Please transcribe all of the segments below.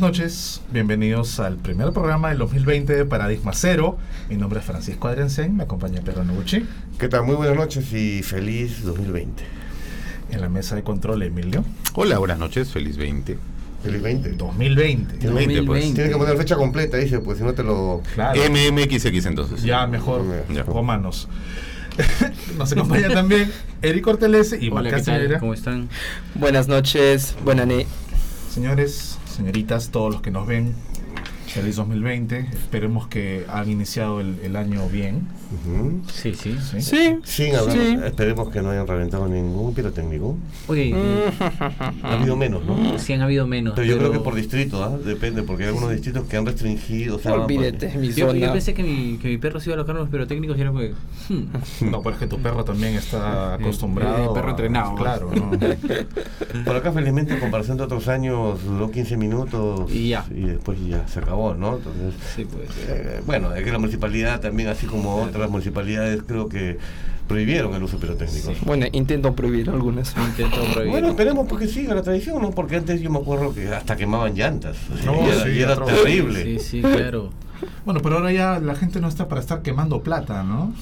Buenas noches, bienvenidos al primer programa del 2020 de Paradigma Cero. Mi nombre es Francisco Adriansen, me acompaña Pedro Noguchi. ¿Qué tal? Muy buenas noches y feliz 2020. En la mesa de control, Emilio. Hola, buenas noches, feliz 20. Feliz 20. 2020. 2020, pues. Tiene que poner fecha completa, dice, pues si no te lo... Claro. MMXX entonces. Ya, mejor, Ya. romanos. Nos acompaña también Eric Cortelese y Hola, ¿qué tal? ¿Cómo están? Buenas noches, buenas noches. Señores, señoritas, todos los que nos ven, feliz 2020. Esperemos que han iniciado el, el año bien. Sí, sí. ¿sí? Sí, Sin hablar, Sí. esperemos que no hayan reventado ningún pirotécnico. Oye, Ha habido menos, ¿no? sí han habido menos. Pero yo creo que por distrito, ¿ah? Depende, porque hay algunos distritos que han restringido. o sea, olvídate, mi Yo, yo zona. pensé que mi, que mi perro se iba a alojar en los pirotécnicos y era porque... hmm, No, pero es que tu perro también está Sí, acostumbrado. el perro a- entrenado. Claro, ¿no? Por acá, felizmente, en comparación de otros años, duró 15 minutos Y ya. y después ya se acabó, ¿no? Entonces, sí, pues. eh, bueno, es que la municipalidad también, así como otras municipalidades, creo que prohibieron el uso pirotécnico. Bueno, intento prohibir algunas. Intento prohibir. Bueno, esperemos porque siga la tradición, ¿no? Porque antes yo me acuerdo que hasta quemaban llantas. No, y era, sí, y era atroz. terrible. Sí, sí, claro. Bueno, pero ahora ya la gente no está para estar quemando plata, ¿no?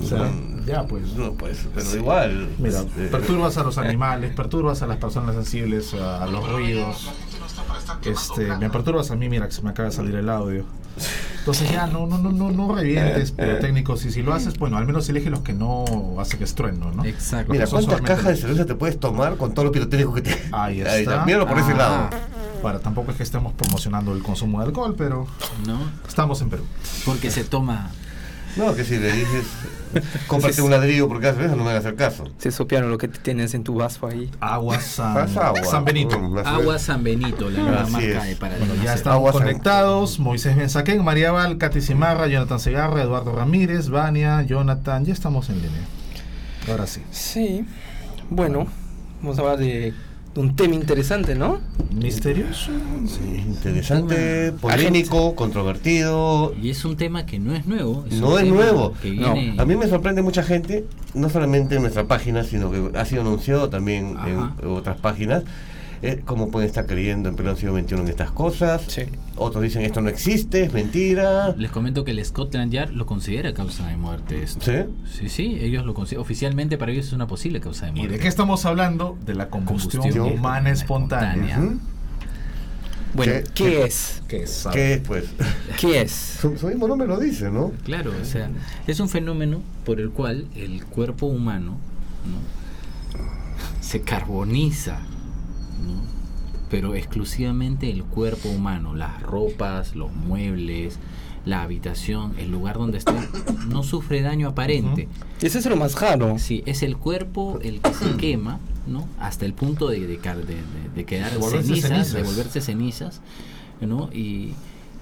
O sea, Mm, ya pues. No, pues, pero igual. Mira, este, perturbas a los animales, perturbas a las personas sensibles, a los ruidos. Este, me perturbas a mí, mira que se me acaba de salir el audio. Entonces ya no, no, no, no, no revientes pirotécnicos y si lo haces, bueno, al menos elige los que no hacen estruendo, ¿no? Exacto. Mira, ¿cuántas cajas de cerveza te puedes tomar con todo lo pirotécnico que te. Ahí está. Míralo por ese Ah. lado. Para tampoco es que estemos promocionando el consumo de alcohol, pero ¿No? estamos en Perú. Porque se toma... No, que si le dices, cómprate un ladrillo porque haces cerveza, no me van a hacer caso. Se supieron lo que tienes en tu vaso ahí. Agua San, agua. San Benito. Agua. San Benito, la nueva marca de para Bueno, ya estamos Agua San- conectados. Moisés Benzaquén, María Val, Katy Cimarra, Jonathan Segarra, Eduardo Ramírez, Vania, Jonathan. Ya estamos en línea. Ahora sí. Sí. Bueno, vamos a hablar de un tema interesante, ¿no? Misterioso. Sí, interesante, polémico, controvertido. Y es un tema que no es nuevo. No es nuevo. Que No. A mí me sorprende mucha gente, no solamente en nuestra página, sino que ha sido anunciado también Ajá. en otras páginas, eh, cómo pueden estar creyendo en pleno siglo XXI en estas cosas. Sí. Otros dicen esto no existe, es mentira. Les comento que el Scotland Yard lo considera causa de muerte esto. ¿Sí? Sí, sí, ellos lo consideran. Oficialmente para ellos es una posible causa de ¿Y muerte. de qué estamos hablando? De la combustión, Combustión humana espontánea. Bueno, ¿Qué- ¿qué, es? ¿Qué es? ¿Qué es, pues? ¿Qué es? Su, su mismo nombre lo dice, ¿no? Claro, o sea, es un fenómeno por el cual el cuerpo humano ¿no? se carboniza. Pero exclusivamente el cuerpo humano, las ropas, los muebles, la habitación, el lugar donde esté, no sufre daño aparente. Ese es lo más raro. Sí, es el cuerpo el que se quema, ¿no? Hasta el punto de, de, de- de- de quedar volverse cenizas, cenizas. de volverse cenizas, ¿no? Y,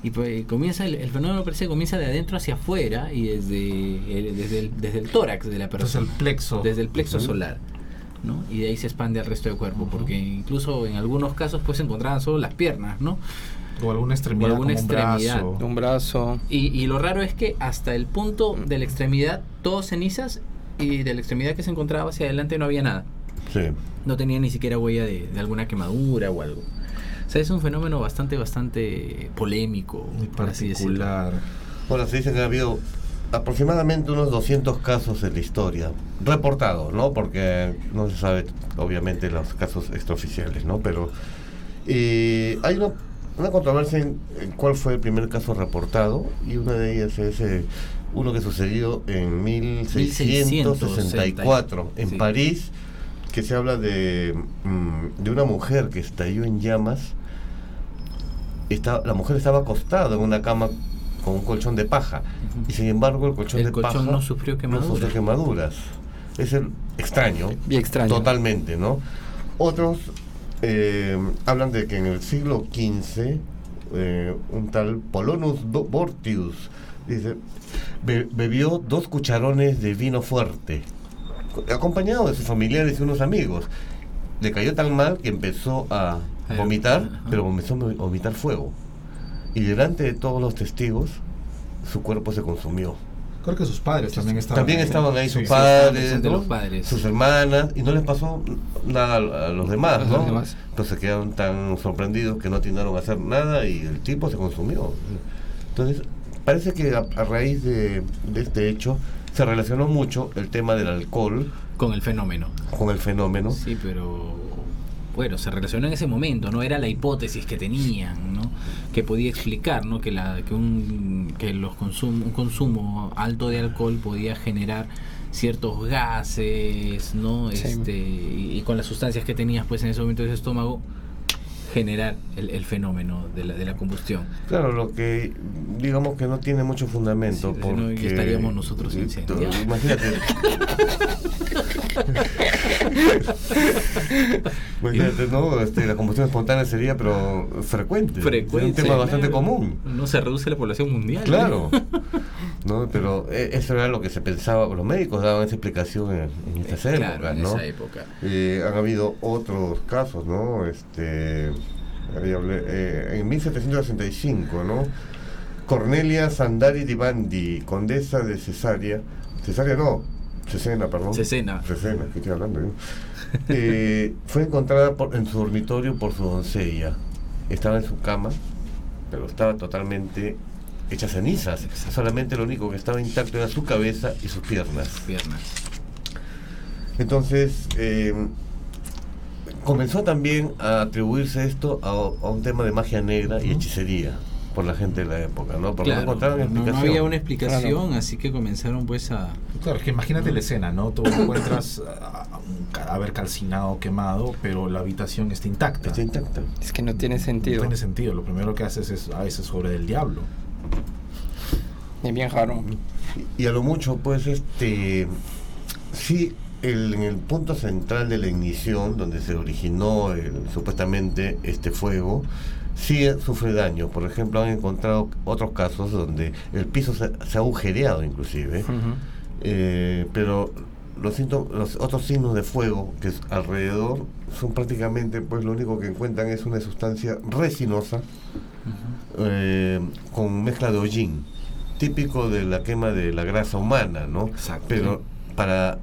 y pues comienza el, el fenómeno parece que comienza de adentro hacia afuera y desde el, desde el, desde el tórax de la persona, el plexo. desde el plexo solar. ¿No? Y de ahí se expande al resto del cuerpo, porque incluso en algunos casos pues se encontraban solo las piernas, ¿no? O alguna extremidad. O alguna como un brazo. Un brazo. Y, y lo raro es que hasta el punto de la extremidad, todos cenizas, y de la extremidad que se encontraba hacia adelante no había nada. Sí. No tenía ni siquiera huella de, de alguna quemadura o algo. O sea, es un fenómeno bastante, bastante polémico, Muy por así particular. Bueno, se dice que ha habido aproximadamente unos 200 casos en la historia, reportados, ¿no? Porque no se sabe, obviamente, los casos extraoficiales, ¿no? Pero eh, hay una, una controversia en, en cuál fue el primer caso reportado, y una de ellas es eh, uno que sucedió en 1664 en Sí. París, que se habla de, mm, de una mujer que estalló en llamas. Está, la mujer estaba acostada en una cama con un colchón de paja. Y sin embargo el colchón El de colchón paja no sufrió no quemaduras. sufrió quemaduras. Es el extraño, totalmente, ¿no? Otros eh, hablan de que en el siglo XV eh, un tal Polonus Bo- Bortius dice "Be- bebió dos cucharones de vino fuerte, co- acompañado de sus familiares y unos amigos. Le cayó tan mal que empezó a vomitar, pero comenzó a vomitar fuego. Y delante de todos los testigos, su cuerpo se consumió. Creo que sus padres también estaban También ahí. estaban ahí sus sí. padres, son de ¿no? los padres. sus hermanas, y no les pasó nada a, los demás, A los ¿no? demás. Entonces quedaron tan sorprendidos que no atinaron a hacer nada y el tipo se consumió. Entonces, parece que a, a raíz de, de este hecho se relacionó mucho el tema del alcohol Con el fenómeno. con el fenómeno. Sí, pero bueno, se relacionó en ese momento, no era la hipótesis que tenían, ¿no? Que podía explicar, ¿no? Que la que un que los consum, un consumo alto de alcohol podía generar ciertos gases, ¿no? Sí. Este y, y con las sustancias que tenías pues en ese momento de ese estómago generar el, el fenómeno de la, de la combustión. Claro, lo que digamos que no tiene mucho fundamento. Sí, no, porque, estaríamos nosotros incendiados. Imagínate. imagínate, ¿no? Este, la combustión espontánea sería, pero frecuente. Sería un tema bastante claro. común. No se reduce la población mundial. Claro. ¿no? Pero eh, eso era lo que se pensaba, los médicos daban esa explicación en, en estas Claro, épocas, en ¿no? esa época. Eh, han habido otros casos, ¿no? Este, eh, en 1765, ¿no? Cornelia Sandari di Bandi, condesa de Cesárea, Cesárea no, Cesena, perdón. Cesena. Cesena, ¿qué estoy hablando yo? Eh, fue encontrada por- en su dormitorio por su doncella. Estaba en su cama, pero estaba totalmente hecha cenizas. Solamente lo único que estaba intacto era su cabeza y sus piernas. Piernas. Entonces, eh, comenzó también a atribuirse esto a, a un tema de magia negra y hechicería por la gente de la época, ¿no? Porque Claro, no encontraron no- no explicación. había una explicación, Claro. así que comenzaron pues a... Claro, es que imagínate la escena, ¿no? Tú encuentras ah, un cadáver calcinado, quemado, pero la habitación está intacta. Está intacta. Es que no tiene No sentido. tiene sentido. Lo primero que haces es a veces sobre del diablo. Es bien raro. Y a lo mucho, pues, este, sí, el- en el punto central de la ignición, donde se originó el- supuestamente este fuego, sí sufre daño. Por ejemplo, han encontrado otros casos donde el piso se, se ha agujereado inclusive, eh, pero los, los otros signos de fuego que es alrededor son prácticamente, pues, lo único que encuentran es una sustancia resinosa eh, con mezcla de hollín, típico de la quema de la grasa humana, ¿no? Exacto. Pero para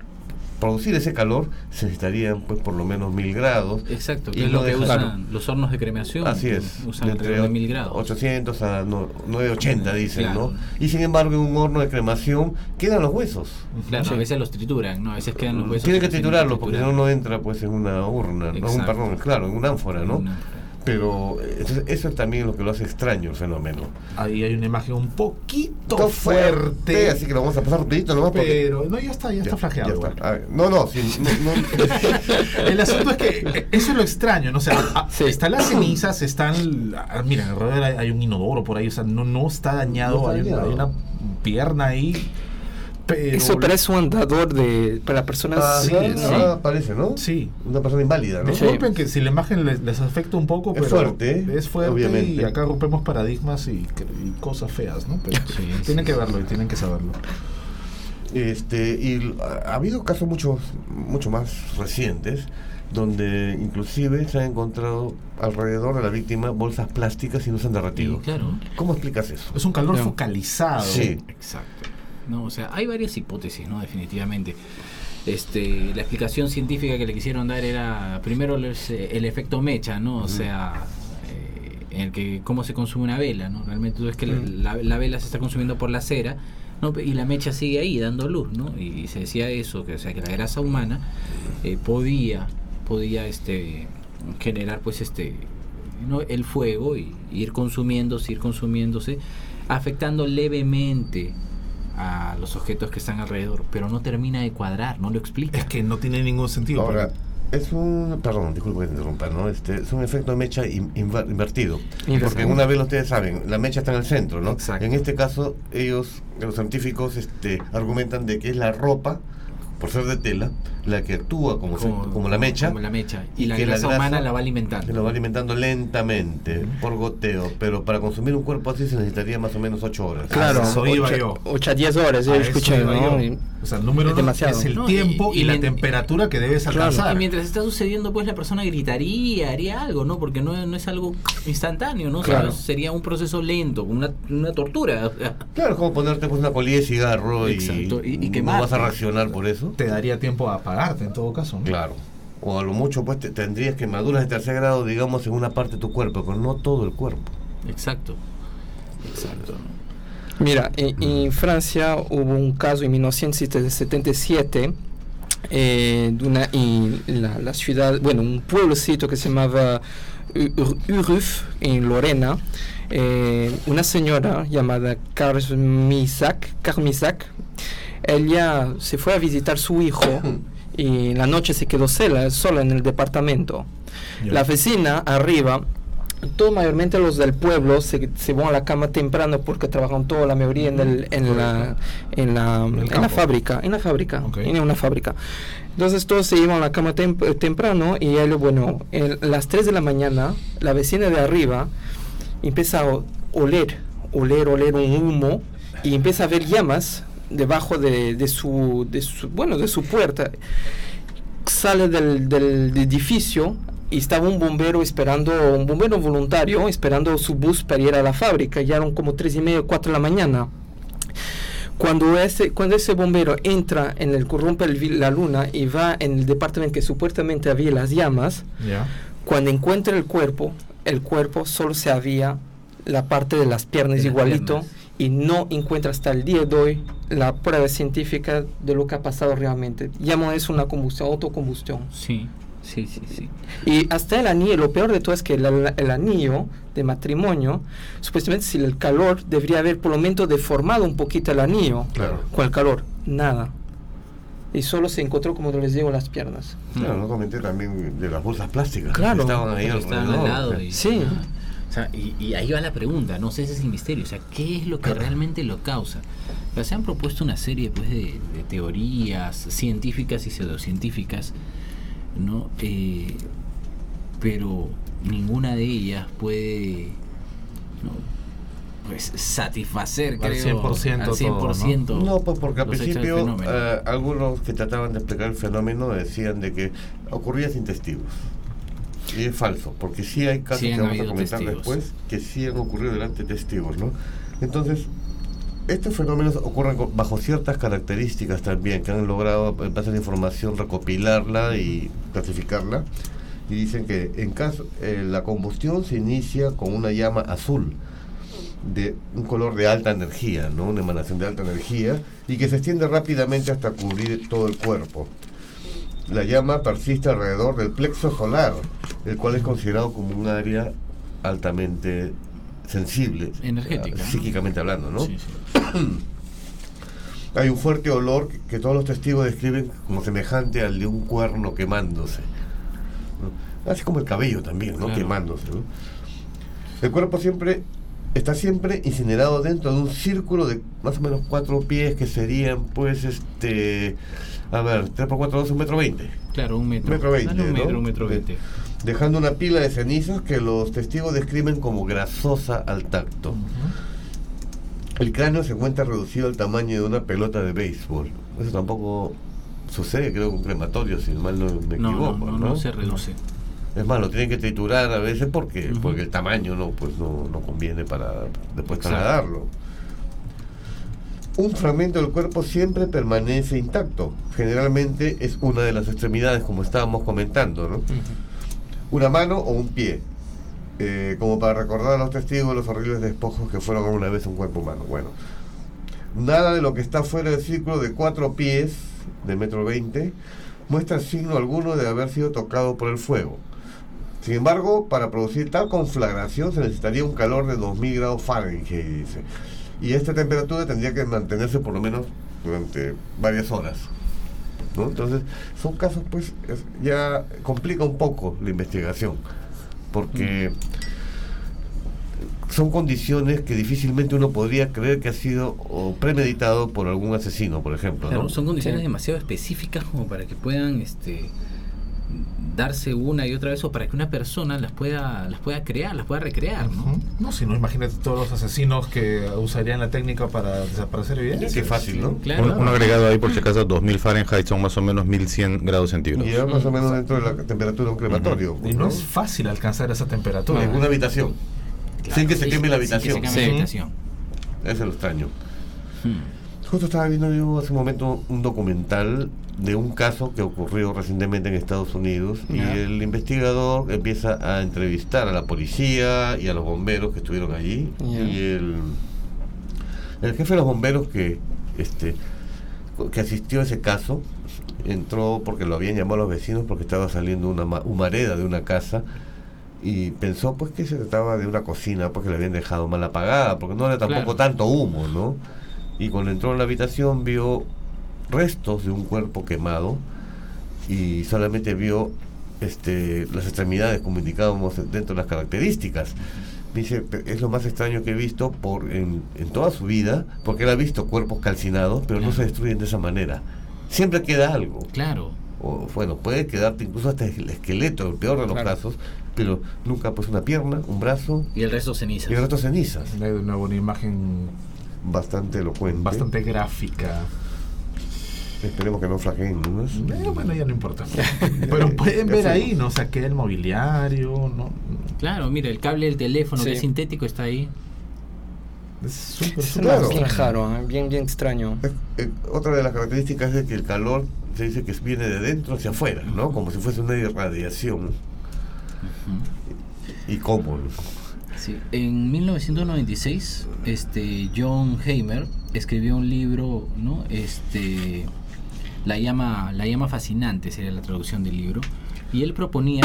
producir ese calor se necesitarían pues por lo menos mil grados. Exacto, Y que es lo que usan los hornos de cremación. Así es, Usan alrededor de mil grados. 800 a no- 980 dicen, Claro. ¿no? Y sin embargo en un horno de cremación quedan los huesos. Claro, Sí. a veces los trituran, ¿no? A veces quedan los huesos. Tienen que triturarlos porque si no no entra pues en una urna, no, un Exacto. perdón, claro, en una ánfora, ¿no? Una- Pero entonces, eso es también lo que lo hace extraño el fenómeno. Ahí hay una imagen un poquito fuerte. así que lo vamos a pasar rapidito nomás porque Pero no, ya está, ya, está flageado. ya está. No, no, sí, no, no. El asunto es que eh, eso es lo extraño, ¿no? O sea, Sí. están las cenizas, están. ah, Mira, alrededor hay, hay un inodoro por ahí, o sea, no, no está dañado, No está hay, una- dañado. hay una pierna ahí. Pero Eso parece un andador de para personas. Ah, sí, ah, sí. parece, ¿no? Sí. Una persona inválida, ¿no? Sí. Disculpen que si la imagen les, les afecta un poco, Es pero fuerte, es fuerte Obviamente. y acá rompemos paradigmas y, y cosas feas, ¿no? Pero Sí, tienen sí, que verlo y tienen que saberlo. Este, y ha ha habido casos muchos, mucho más recientes donde inclusive se han encontrado alrededor de la víctima bolsas plásticas y no se han derretido. claro. ¿Cómo explicas eso? Es un calor focalizado. Sí. Exacto. No, o sea, hay varias hipótesis, ¿no? Definitivamente. Este, la explicación científica que le quisieron dar era primero el efecto mecha, ¿no? O sea, eh, en el que cómo se consume una vela, ¿no? Realmente es que la- Mm. la, la vela se está consumiendo por la cera, ¿no? Y la mecha sigue ahí dando luz, ¿no? Y se decía eso, que o sea que la grasa humana eh, podía podía este generar pues este ¿no? el fuego y ir consumiéndose, ir consumiéndose, afectando levemente a los objetos que están alrededor, pero no termina de cuadrar, no lo explica. Es que no tiene ningún sentido. Ahora, porque- es un, perdón, disculpe que te interrumpa, ¿no? Este, es un efecto de mecha in- inver- invertido. Invertido. Porque una vez ustedes saben, la mecha está en el centro, ¿no? Exacto. En este caso, ellos, los científicos, este, argumentan de que es la ropa, por ser de tela, la que actúa como, como la mecha. como la mecha. Y, y la que la grasa grasa humana la va que alimentando. lo va alimentando lentamente, por goteo, pero para consumir un cuerpo así se necesitaría más o menos 8 horas. Claro, A eso iba 8 yo. a 10 horas, yo A eso escuché, iba ¿no? yo. O sea, el número Es uno es el No, tiempo y- y, y la temperatura que debes Claro. alcanzar. Y mientras está sucediendo, pues la persona gritaría, haría algo, ¿no? Porque no, no es algo instantáneo, ¿no? O sea, Claro. sería un proceso lento, una, una tortura. Claro, es como ponerte pues, una colilla de cigarro y, Exacto, y- y no quemarte. vas a reaccionar por eso. Te daría tiempo a apagarte en todo caso. ¿no? Claro. O a lo mucho pues te- tendrías quemaduras de tercer grado, digamos, en una parte de tu cuerpo, pero no todo el cuerpo. Exacto. Exacto. Mira, en, en Francia hubo un caso en 1977 eh, de una, en la, la ciudad, bueno, un pueblecito que se llamaba Ur- Uruf, en Lorena. eh, una señora llamada Carmisac, Carmisac, ella se fue a visitar su hijo y en la noche se quedó sola, sola en el departamento. La vecina arriba, todos mayormente los del pueblo se, se van a la cama temprano porque trabajan toda la mayoría en, el, en, la, en, la, En la fábrica, en la fábrica, en una fábrica. Entonces todos se iban a la cama tem- eh, temprano y él, bueno, en las 3 de la mañana, la vecina de arriba empieza a oler, oler, oler un humo y empieza a ver llamas debajo de, de su, de su, bueno, de su puerta. Sale del, del edificio y estaba un bombero esperando, un bombero voluntario esperando su bus para ir a la fábrica. Ya eran como tres y media, cuatro de la mañana. Cuando ese, cuando ese bombero entra en el corrompe el la luna y va en el departamento que supuestamente había las llamas, cuando encuentra el cuerpo, el cuerpo solo se había la parte de las piernas De las igualito piernas. Y no encuentra hasta el día de hoy la prueba científica de lo que ha pasado realmente. Llamo eso una combustión, autocombustión. Sí, sí, sí, sí. Y hasta el anillo, lo peor de todo es que el, el anillo de matrimonio, supuestamente si el calor debería haber por lo menos deformado un poquito el anillo Claro. con el calor, nada. Y solo se encontró, como les digo, las piernas. Claro, no comenté también de las bolsas plásticas. Claro. Estaban ahí estaban al lado y- Sí. O sea, y, y ahí va la pregunta, no sé, ese es el misterio, o sea, ¿qué es lo que realmente lo causa? O sea, se han propuesto una serie pues, de, de teorías científicas y pseudocientíficas, ¿no? Eh, pero ninguna de ellas puede ¿no? pues, satisfacer, Al creo, 100% al 100%. todo, No, pues porque al principio eh, algunos que trataban de explicar el fenómeno decían de que ocurría sin testigos. Y es falso, porque sí hay casos Sí que vamos a comentar testigos. después que sí han ocurrido delante de testigos, ¿no? Entonces, estos fenómenos ocurren bajo ciertas características también, que han logrado, en base a la información, recopilarla y clasificarla. Y dicen que en caso, eh, la combustión se inicia con una llama azul de un color de alta energía, ¿no? Una emanación de alta energía y que se extiende rápidamente hasta cubrir todo el cuerpo. La llama persiste alrededor del plexo solar, el cual es considerado como un área altamente sensible, Energética, psíquicamente hablando, ¿no? Sí, sí. Hay un fuerte olor que, que todos los testigos describen como semejante al de un cuerno quemándose. ¿no? Así como el cabello también, ¿no? Claro. Quemándose. ¿no? El cuerpo siempre está siempre incinerado dentro de un círculo de más o menos cuatro pies que serían, pues, este. A ver, 3 por 4, 2, un metro 20. Claro, un metro. Metro veinte, Dale un ¿no? metro, un metro veinte. Dejando una pila de cenizas que los testigos describen como grasosa al tacto. El cráneo se encuentra reducido al tamaño de una pelota de béisbol. Eso tampoco sucede, creo, con crematorio, si mal no me No, equivoco. no, no, no se reduce. Es más, lo tienen que triturar a veces porque, porque el tamaño no, pues no, no conviene para después Exacto. trasladarlo. Un fragmento del cuerpo siempre permanece intacto. Generalmente es una de las extremidades, como estábamos comentando, ¿no? Una mano o un pie. Eh, como para recordar a los testigos los horribles despojos que fueron alguna vez un cuerpo humano. Bueno, nada de lo que está fuera del círculo de cuatro pies, de metro veinte, muestra signo alguno de haber sido tocado por el fuego. Sin embargo, para producir tal conflagración se necesitaría un calor de 2000 grados Fahrenheit, dice. Y esta temperatura tendría que mantenerse por lo menos durante varias horas. ¿no? Entonces, son casos, pues, es- ya complica un poco la investigación, porque son condiciones que difícilmente uno podría creer que ha sido o premeditado por algún asesino, por ejemplo. Son condiciones Sí. demasiado específicas como para que puedan este darse una y otra vez o para que una persona las pueda las pueda crear, las pueda recrear, ¿no? No, si no, imagínate todos los asesinos que usarían la técnica para desaparecer evidencia. Qué fácil, ¿no? Claro. Un, un agregado ahí por si acaso, 2000 Fahrenheit son más o menos 1100 grados Y centígrados. ya más o menos dentro de la temperatura de un crematorio. Y no es fácil alcanzar esa temperatura. En una habitación. Claro, Sin que se queme la sin que se habitación. queme Sí. la habitación. Eso es lo extraño. Hmm. Justo estaba viendo yo hace un momento un documental de un caso que ocurrió recientemente en Estados Unidos y el investigador empieza a entrevistar a la policía y a los bomberos que estuvieron allí y el, el jefe de los bomberos que este que asistió a ese caso entró porque lo habían llamado los vecinos porque estaba saliendo una ma- humareda de una casa y pensó pues que se trataba de una cocina porque la habían dejado mal apagada porque no era tampoco Claro. tanto humo no y cuando entró en la habitación vio restos de un cuerpo quemado y solamente vio este las extremidades como indicábamos dentro de las características dice "Pe- es lo más extraño que he visto por en, en toda su vida porque él ha visto cuerpos calcinados pero no se destruyen de esa manera siempre queda algo Claro. o bueno, puede quedarte incluso hasta el esqueleto, el peor de los Claro. casos, pero nunca pues una pierna, un brazo Y el resto cenizas. y el resto cenizas. De nuevo, una imagen Bastante elocuente. bastante gráfica. Esperemos que no flageen, ¿no? Eh, bueno, ya no importa. Pero pueden ver ahí, ¿no? O sea, queda el mobiliario, ¿no? Claro, mira, el cable del teléfono que Sí. es sintético está ahí. Es súper, Claro. bien raro, ¿eh? bien, bien extraño. es- eh, otra de las características es que el calor se dice que viene de dentro hacia afuera, ¿no? Como si fuese una irradiación. ¿Y cómo? En 1996, este John Hamer escribió un libro, ¿no? Este la llama la llama fascinante sería la traducción del libro y él proponía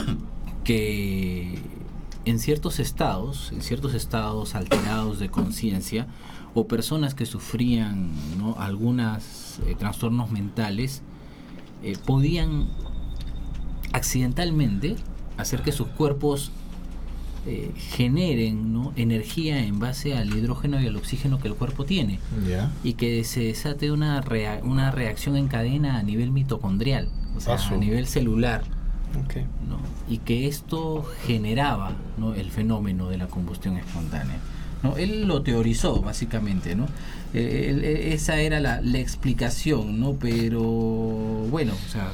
que en ciertos estados, en ciertos estados alterados de conciencia o personas que sufrían ¿no? algunos trastornos mentales eh, podían accidentalmente hacer que sus cuerpos eh, generen ¿no? energía en base al hidrógeno y al oxígeno que el cuerpo tiene y que se desate una, rea- una reacción en cadena a nivel mitocondrial, o sea, a nivel celular, y que esto generaba ¿no? el fenómeno de la combustión espontánea. ¿no? Él lo teorizó básicamente, ¿no? Eh, él- eh, esa era la, la explicación, ¿no? Pero bueno, o sea,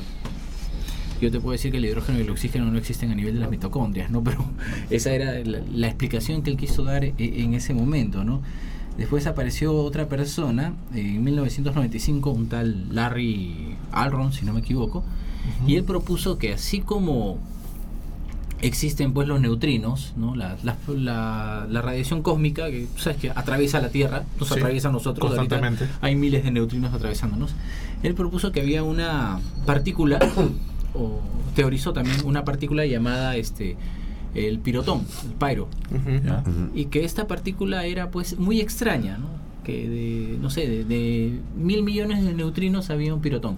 yo te puedo decir que el hidrógeno y el oxígeno no existen a nivel de las mitocondrias, ¿no? Pero esa era la, la explicación que él quiso dar e- en ese momento, ¿no? Después apareció otra persona, en 1995, un tal Larry Alron, si no me equivoco, y él propuso que así como existen pues los neutrinos, ¿no? la, la, la- la radiación cósmica, que sabes que atraviesa la Tierra, nos Sí, atraviesa a nosotros, constantemente. hay miles de neutrinos atravesándonos. Él propuso que había una partícula, o teorizó también una partícula llamada este el pirotón, el pyro, y que esta partícula era pues muy extraña, ¿no? que de, no sé, de, de mil millones de neutrinos había un pirotón.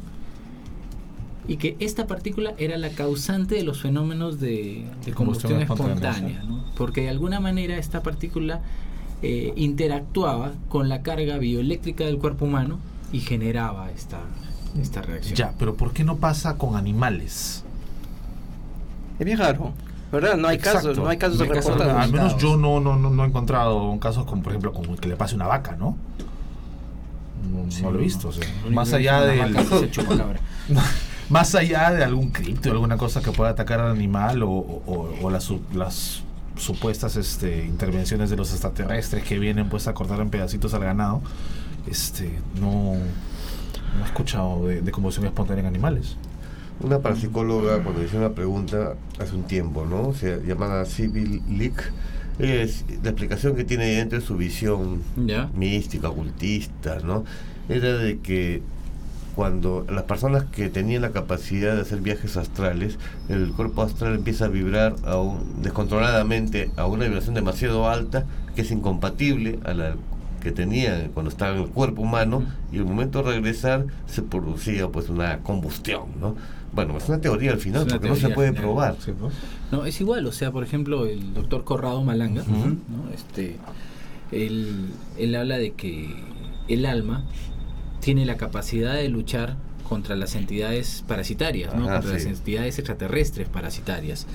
Y que esta partícula era la causante de los fenómenos de, de combustión, espontánea, ¿no? porque de alguna manera esta partícula eh, interactuaba con la carga bioeléctrica del cuerpo humano y generaba esta, esta reacción. Ya, pero ¿por qué no pasa con animales? Es bien raro. ¿Verdad? No hay casos, Exacto. no hay casos No hay casos reportados. Al menos yo no, no, no, no he encontrado casos como, por ejemplo, como que le pase una vaca, ¿no? No, Sí, no lo he no. visto. o sea, más allá hizo de una vaca es el chupacabra. más allá de algún cripto, alguna cosa que pueda atacar al animal o, o- o las, su- las supuestas este, intervenciones de los extraterrestres que vienen pues a cortar en pedacitos al ganado, este, no, no he escuchado de, de combustión espontánea en animales. Una parapsicóloga, cuando hizo una pregunta hace un tiempo, ¿no? O sea, llamada Civil Leak, es la explicación que tiene dentro de su visión ¿Ya? mística, ocultista, ¿no? Era de que cuando las personas que tenían la capacidad de hacer viajes astrales, el cuerpo astral empieza a vibrar a un- descontroladamente a una vibración demasiado alta que es incompatible a la que tenía cuando estaba en el cuerpo humano y el momento de regresar se producía pues una combustión, ¿no? Bueno, es una teoría al final porque no se puede al final. probar. Sí, pues. No, es igual, o sea, por ejemplo, el doctor Corrado Malanga, este, él, él habla de que el alma tiene la capacidad de luchar contra las entidades parasitarias, ¿no? Ajá, contra sí. las entidades extraterrestres parasitarias.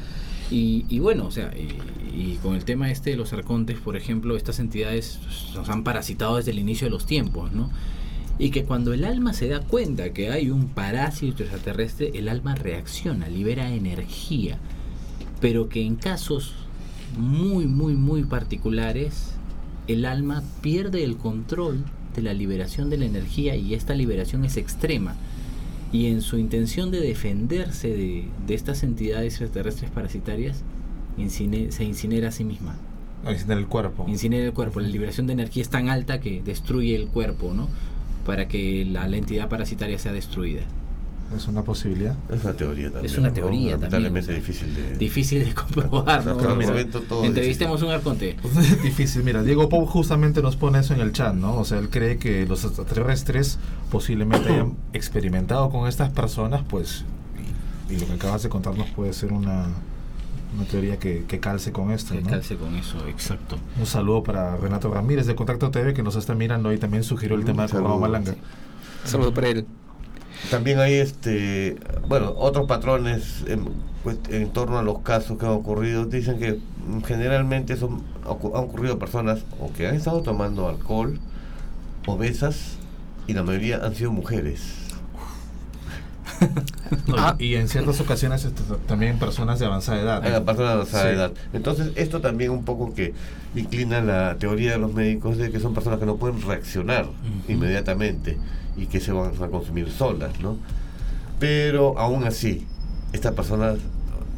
Y, bueno, o sea, y, y con el tema este de los arcontes, por ejemplo, estas entidades nos han parasitado desde el inicio de los tiempos, ¿no? Y que cuando el alma se da cuenta que hay un parásito extraterrestre, el alma reacciona, libera energía. Pero que en casos muy, muy, muy particulares, el alma pierde el control de la liberación de la energía y esta liberación es extrema. Y en su intención de defenderse de, de estas entidades extraterrestres parasitarias, incine- se incinera a sí misma. Está en el cuerpo. Incinera el cuerpo. La liberación de energía es tan alta que destruye el cuerpo, ¿no? Para que la, la entidad parasitaria sea destruida. Es una posibilidad. Es una teoría también. Es una ¿no? teoría también, Lamentablemente difícil de... Difícil de comprobar, ¿no? Mira, momento todo Entrevistemos un arconte. Es difícil, mira, Diego Pau justamente nos pone eso en el chat, ¿no? O sea, él cree que los extraterrestres posiblemente hayan experimentado con estas personas, pues, y, y lo que acabas de contarnos puede ser una, una teoría que, que calce con esto, Que ¿no? calce con eso, exacto. Un saludo para Renato Ramírez de Contacto TV que nos está mirando y también sugirió el Un tema de saludo. Malanga. Saludos para él. También hay este, bueno, otros patrones en, pues, en torno a los casos que han ocurrido. Dicen que mm, generalmente son, han ocurrido personas o que han estado tomando alcohol, obesas, y la mayoría han sido mujeres. No, Ah. Y en ciertas ocasiones este, también personas de avanzada edad. A la persona de avanzada Sí. edad. Entonces, esto también un poco que inclina la teoría de los médicos de que son personas que no pueden reaccionar inmediatamente y que se van a consumir solas, ¿no? Pero aún así, estas personas,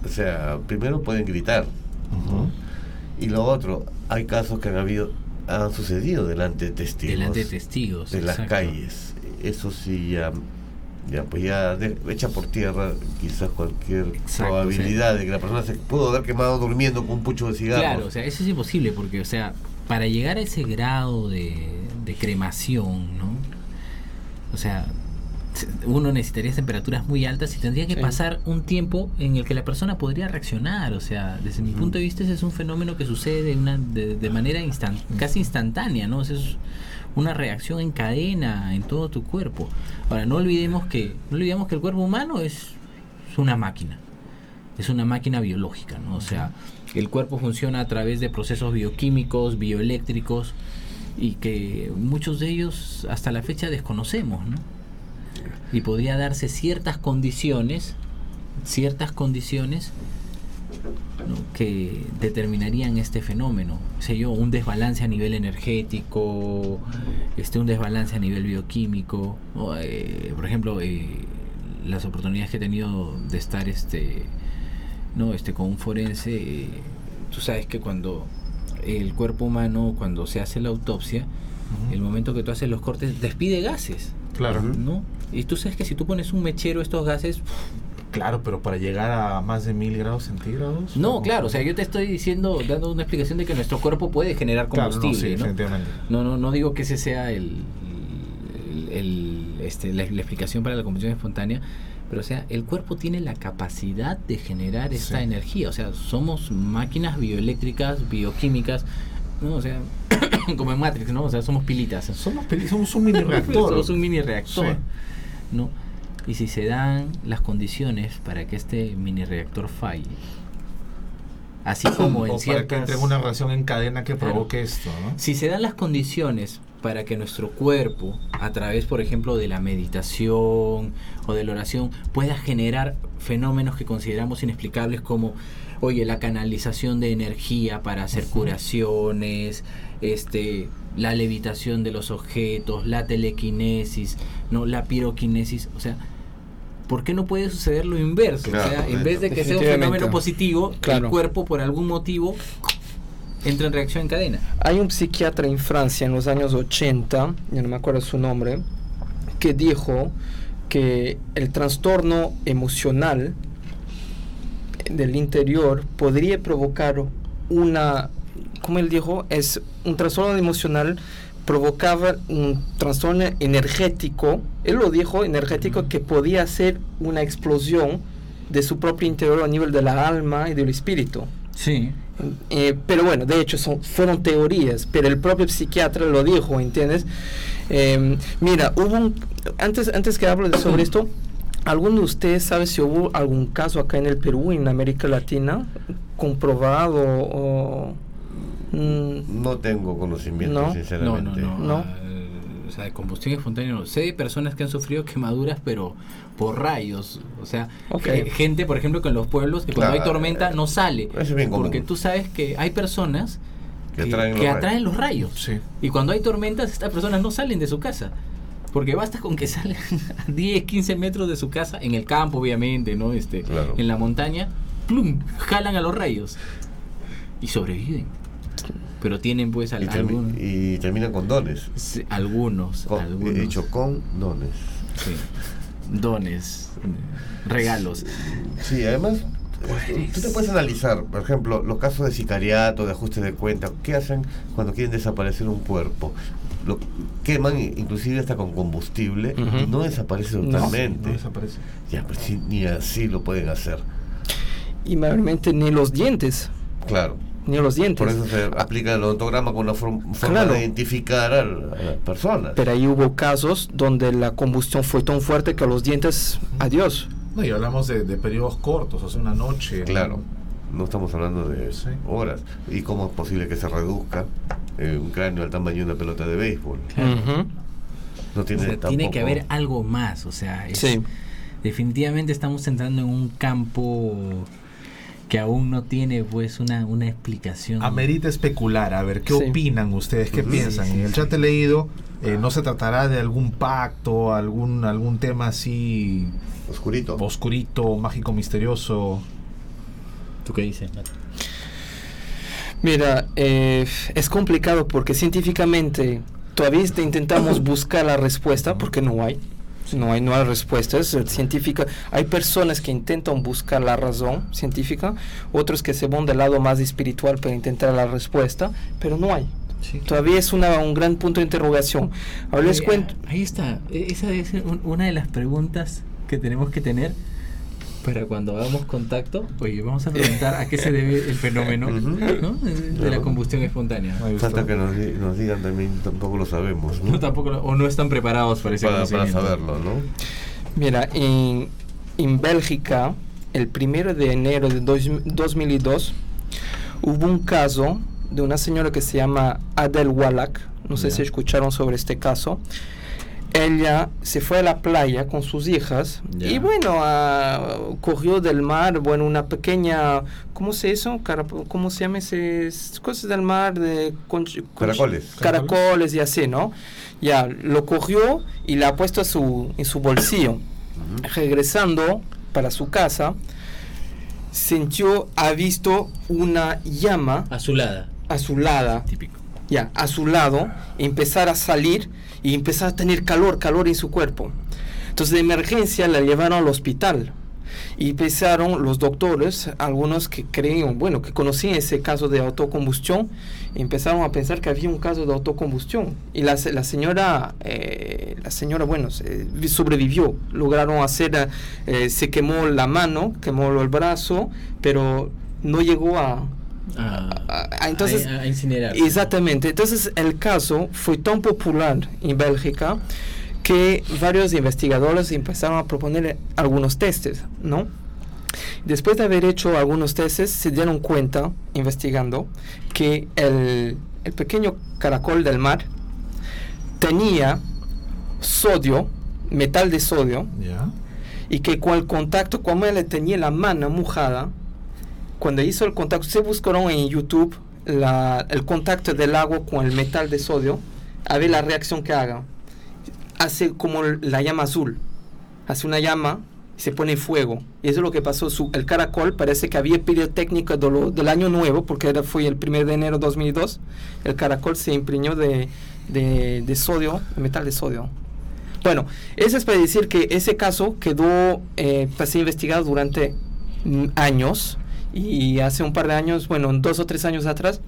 o sea, primero pueden gritar, Ujú. y lo otro, hay casos que han habido, han sucedido delante de testigos Delante de testigos. de las calles. Eso sí ya, ya pues ya de- echa por tierra quizás cualquier Exacto, probabilidad de que la persona se pudo haber quemado durmiendo con un pucho de cigarro. Claro, o sea, eso es imposible porque, o sea, para llegar a ese grado de, de cremación, ¿no? O sea, se- uno necesitaría temperaturas muy altas y tendría que Sí. pasar un tiempo en el que la persona podría reaccionar. O sea, desde mi punto de vista ese es un fenómeno que sucede de, una, de, de manera instan- casi instantánea, ¿no? O sea, es una reacción en cadena en todo tu cuerpo. Ahora, no olvidemos que, no olvidemos que el cuerpo humano es, es una máquina es una máquina biológica, ¿no? O sea, el cuerpo funciona a través de procesos bioquímicos, bioeléctricos y que muchos de ellos hasta la fecha desconocemos, ¿no? Y podría darse ciertas condiciones, ciertas condiciones que determinarían este fenómeno. Sé yo, un desbalance a nivel energético, este, un desbalance a nivel bioquímico. ¿no? Eh, por ejemplo, eh, las oportunidades que he tenido de estar este, no, este, con un forense, eh, tú sabes que cuando el cuerpo humano, cuando se hace la autopsia, el momento que tú haces los cortes, despide gases. Claro. ¿no? Y tú sabes que si tú pones un mechero estos gases, Claro, pero para llegar a más de mil grados centígrados. no, ¿o? claro, o sea, yo te estoy diciendo, dando una explicación de que nuestro cuerpo puede generar Claro, no, combustible, sí, ¿no? No, no, no digo que ese sea el, el- el- este, la, la explicación para la combustión espontánea, pero o sea, el cuerpo tiene la capacidad de generar esta Sí. energía, o sea, somos máquinas bioeléctricas, bioquímicas, ¿no? O sea, como en Matrix, ¿no? O sea, somos pilitas. Somos, peli- somos un mini reactor. Somos un mini reactor, Sí. ¿no? Y si se dan las condiciones para que este mini reactor falle, así como en o para que entre una reacción en cadena que Claro. provoque esto, ¿no? Si se dan las condiciones para que nuestro cuerpo, a través, por ejemplo, de la meditación o de la oración, pueda generar fenómenos que consideramos inexplicables como, oye, la canalización de energía para hacer curaciones, este, la levitación de los objetos, la telequinesis, no, la piroquinesis, o sea, ¿por qué no puede suceder lo inverso? Claro, o sea, en vez de que sea un fenómeno positivo, Claro. el cuerpo por algún motivo entra en reacción en cadena. Hay un psiquiatra en Francia en los años 80, ya no me acuerdo su nombre, que dijo que el trastorno emocional del interior podría provocar una, como él dijo, es un trastorno emocional provocaba un trastorno energético, él lo dijo, energético, que podía ser una explosión de su propio interior a nivel de la alma y del espíritu. Sí. Eh, pero bueno, de hecho son, fueron teorías, pero el propio psiquiatra lo dijo, ¿entiendes? Eh, mira, hubo un, antes, antes que hablo de sobre esto, ¿alguno de ustedes sabe si hubo algún caso acá en el Perú, en América Latina, comprobado o... mm, No tengo conocimiento, No. No, sinceramente. no, no. No. Ah, sea, de combustión espontánea no. Sé de personas que han sufrido quemaduras, pero por rayos. O sea, ge- gente, por ejemplo, que en los pueblos, que cuando Claro, hay tormenta eh, no sale. es bien común. porque tú sabes que hay personas Que que, atraen los que rayos. atraen los rayos. Sí. Y cuando hay tormentas, estas personas no salen de su casa. Porque basta con que salgan a 10, 15 metros de su casa, en el campo, obviamente, ¿no? Este, Claro. En la montaña, plum, jalan a los rayos. Y sobreviven. Pero tienen pues al- Y, termi- algunos. y termina con dones. Sí, algunos, Con- algunos. hecho con dones. sí. Dones, eh, regalos. Sí, además, eh, tú te puedes analizar, por ejemplo, los casos de sicariato, de ajuste de cuenta, ¿qué hacen cuando quieren desaparecer un cuerpo? Lo queman inclusive hasta con combustible y no desaparece No, totalmente. No desaparece. Ya, pues sí, ni así lo pueden hacer. y mayormente ni los dientes, Claro. Ni los dientes. Por eso se aplica el odontograma con una form- forma Claro. de identificar a la, la persona. Pero ahí hubo casos donde la combustión fue tan fuerte que los dientes, adiós. No, y hablamos de, de periodos cortos, o sea, una noche. Claro, no estamos hablando de Sí. horas. ¿Y cómo es posible que se reduzca eh, un cráneo al tamaño de una pelota de béisbol? Ujú. No O tiene, sea, tiene que haber algo más. O sea, es- Sí. definitivamente estamos entrando en un campo que aún no tiene pues una, una explicación. Amerita especular, a ver, ¿qué Sí. opinan ustedes? ¿Qué piensan? Sí, sí, en el sí. chat he leído, eh, ¿no se tratará de algún pacto, algún, algún tema así Oscurito. oscurito, mágico, misterioso? ¿Tú qué dices? Mira, eh, es complicado porque científicamente todavía intentamos buscar la respuesta porque no hay. No hay, no hay respuestas científicas. Hay personas que intentan buscar la razón científica, otros que se van del lado más espiritual para intentar la respuesta, pero no hay. Todavía es una, un gran punto de interrogación. Ahora les cuento. Ahí está. E- Esa es un- una de las preguntas que tenemos que tener para cuando hagamos contacto. Oye, vamos a preguntar a qué se debe el fenómeno. ¿no? de, la combustión espontánea. Falta que nos, nos digan también, tampoco lo sabemos, ¿no? No, tampoco, lo- o no están preparados para ese para, para saberlo, ¿no? Mira, en, en Bélgica, el primero de enero de dos- 2002, hubo un caso de una señora que se llama Adele Wallach. No sé Ya. si escucharon sobre este caso. Ella se fue a la playa con sus hijas y bueno, ah, cogió del mar, bueno, una pequeña, ¿cómo se hizo? Cara- ¿Cómo se llama ese? Cosas del mar de... Caracoles. Caracoles y así, ¿no? Ya, lo cogió y la ha puesto a su, en su bolsillo. Regresando para su casa, sintió, ha visto una llama Azulada. azulada, Típico. ya, a su lado, empezar a salir y empezar a tener calor, calor en su cuerpo. Entonces de emergencia la llevaron al hospital y empezaron los doctores, algunos que creían, bueno, que conocían ese caso de autocombustión, empezaron a pensar que había un caso de autocombustión. Y la, la señora, eh, la señora, bueno, se- sobrevivió, lograron hacer, eh, se quemó la mano, quemó el brazo, pero no llegó a... Ah, a- a- entonces, a, a incinerar. Exactamente. Entonces el caso fue tan popular en Bélgica que varios investigadores empezaron a proponer algunos testes, ¿no? Después de haber hecho algunos testes, se dieron cuenta, investigando, que el, el pequeño caracol del mar tenía sodio, metal de sodio, ¿Ya? y que con el contacto, como él tenía la mano mojada, cuando hizo el contacto, se buscaron en YouTube la- el contacto del agua con el metal de sodio, a ver la reacción que haga. Hace como la llama azul, hace una llama y se pone fuego. Y eso es lo que pasó. Su, el caracol parece que había pirotécnica de lo- del año nuevo, porque era, fue el 1 de enero de 2002. El caracol se impregnó de, de, de sodio, metal de sodio. Bueno, eso es para decir que ese caso quedó eh, para ser investigado durante mm, años y hace un par de años, bueno, dos o tres años atrás,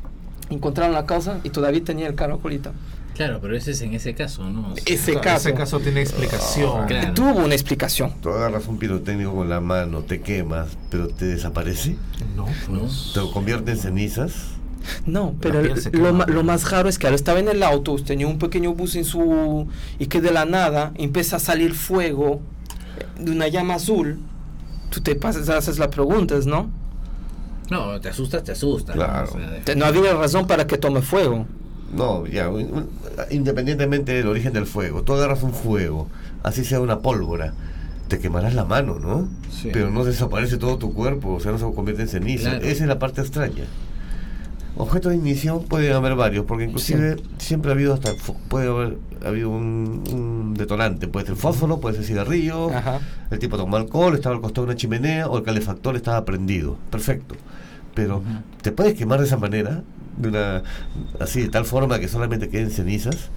encontraron la causa y todavía tenía el caracolito. Claro, pero ese es en ese caso, ¿no? O sea, Ese Claro, caso, Ese caso tiene explicación. Claro. tuvo una explicación. Tú agarras un pirotécnico con la mano, te quemas, pero te desaparece, No, ¿no? pues. te convierte en cenizas. No, pero lo, lo más raro es que ahora estaba en el auto, tenía un pequeño bus en su... y que de la nada empieza a salir fuego de una llama azul. Tú te pasas, haces las preguntas, ¿no? No, te asustas, te asustas. ¿no? Claro. O sea, de- Te- No había razón para que tome fuego. No, ya, un- un- independientemente del origen del fuego, tú agarras un fuego, así sea una pólvora, te quemarás la mano, ¿no? Sí. Pero no desaparece todo tu cuerpo, o sea, no se convierte en ceniza. Claro. Esa es la parte extraña. Objetos de ignición pueden haber varios, porque inclusive siempre ha habido hasta, puede haber habido un, un detonante, puede ser fósforo, puede ser cigarrillo, Ajá. el tipo tomó alcohol, estaba al costado de una chimenea o el calefactor estaba prendido, perfecto. Pero te puedes quemar de esa manera, de una así de tal forma que solamente queden cenizas.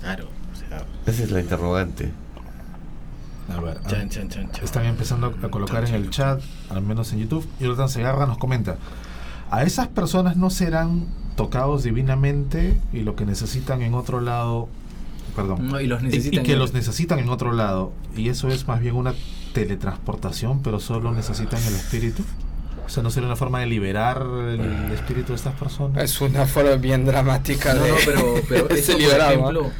Claro. O sea, Esa es la interrogante. A ver, a- chan, chan, chan, chan. están empezando a colocar en el chat, al menos en YouTube. Jonathan Segarra nos comenta: ¿A esas personas no serán tocados divinamente y lo que necesitan en otro lado? Perdón. No, y los y- necesitan. y que los necesitan en otro lado. Y eso es más bien una teletransportación, pero solo necesitan el espíritu. O sea, ¿no sería una forma de liberar el espíritu de estas personas? Es una forma bien dramática No, de... no, pero, pero eso, por liberado, ¿ah? ejemplo,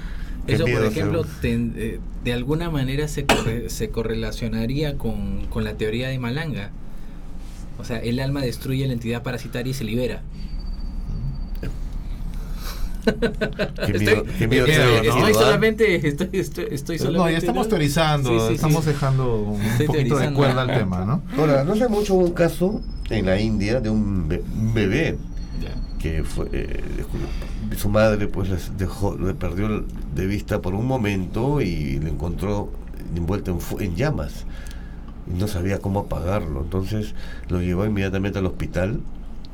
eso, por ejemplo eh, de alguna manera se, corre- se correlacionaría con, con la teoría de Malanga. O sea, el alma destruye la entidad parasitaria y se libera. Qué miedo, qué miedo, da, ¿no? estoy solamente, estoy, estoy, estoy no, solamente. ya estamos ¿no? teorizando, Sí, sí, sí. estamos dejando un Estoy poquito de cuerda al tema, ¿no? Ahora, no hace mucho hubo un caso en la India de un, be- un bebé que fue eh, su madre pues les dejó le perdió de vista por un momento y le encontró envuelto en, fu- en llamas y no sabía cómo apagarlo entonces lo llevó inmediatamente al hospital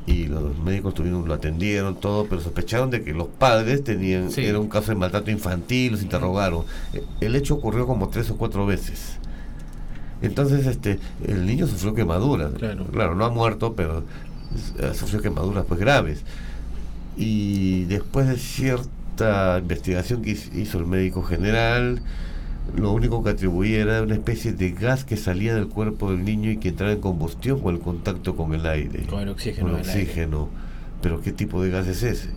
y los médicos tuvieron lo atendieron todo pero sospecharon de que los padres tenían Sí. era un caso de maltrato infantil los interrogaron. Eh, el hecho ocurrió como tres o cuatro veces. Entonces este el niño sufrió quemaduras. Claro. no ha muerto pero eh, sufrió quemaduras pues graves. Y después de cierta investigación que hiz- hizo el médico general, lo único que atribuía era una especie de gas que salía del cuerpo del niño y que entraba en combustión con el contacto con el aire, Con el oxígeno con el oxígeno. Pero ¿qué tipo de gas es ese?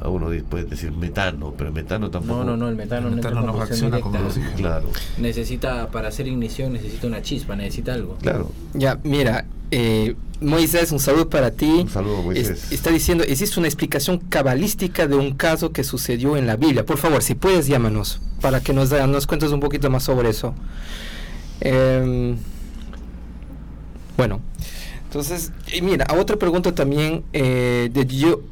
A uno puede decir metano, pero metano tampoco. No, no, no, el metano, El metano no reacciona el directa. oxígeno. Claro, Necesita, para hacer ignición, necesita una chispa, necesita algo. claro. Ya, mira, eh, Moisés, un saludo para ti. Un saludo, Moisés. Es- está diciendo, existe una explicación cabalística de un caso que sucedió en la Biblia. Por favor, si puedes, llámanos para que nos, nos cuentes un poquito más sobre eso. Em, bueno, entonces, y mira, a otra pregunta también eh, de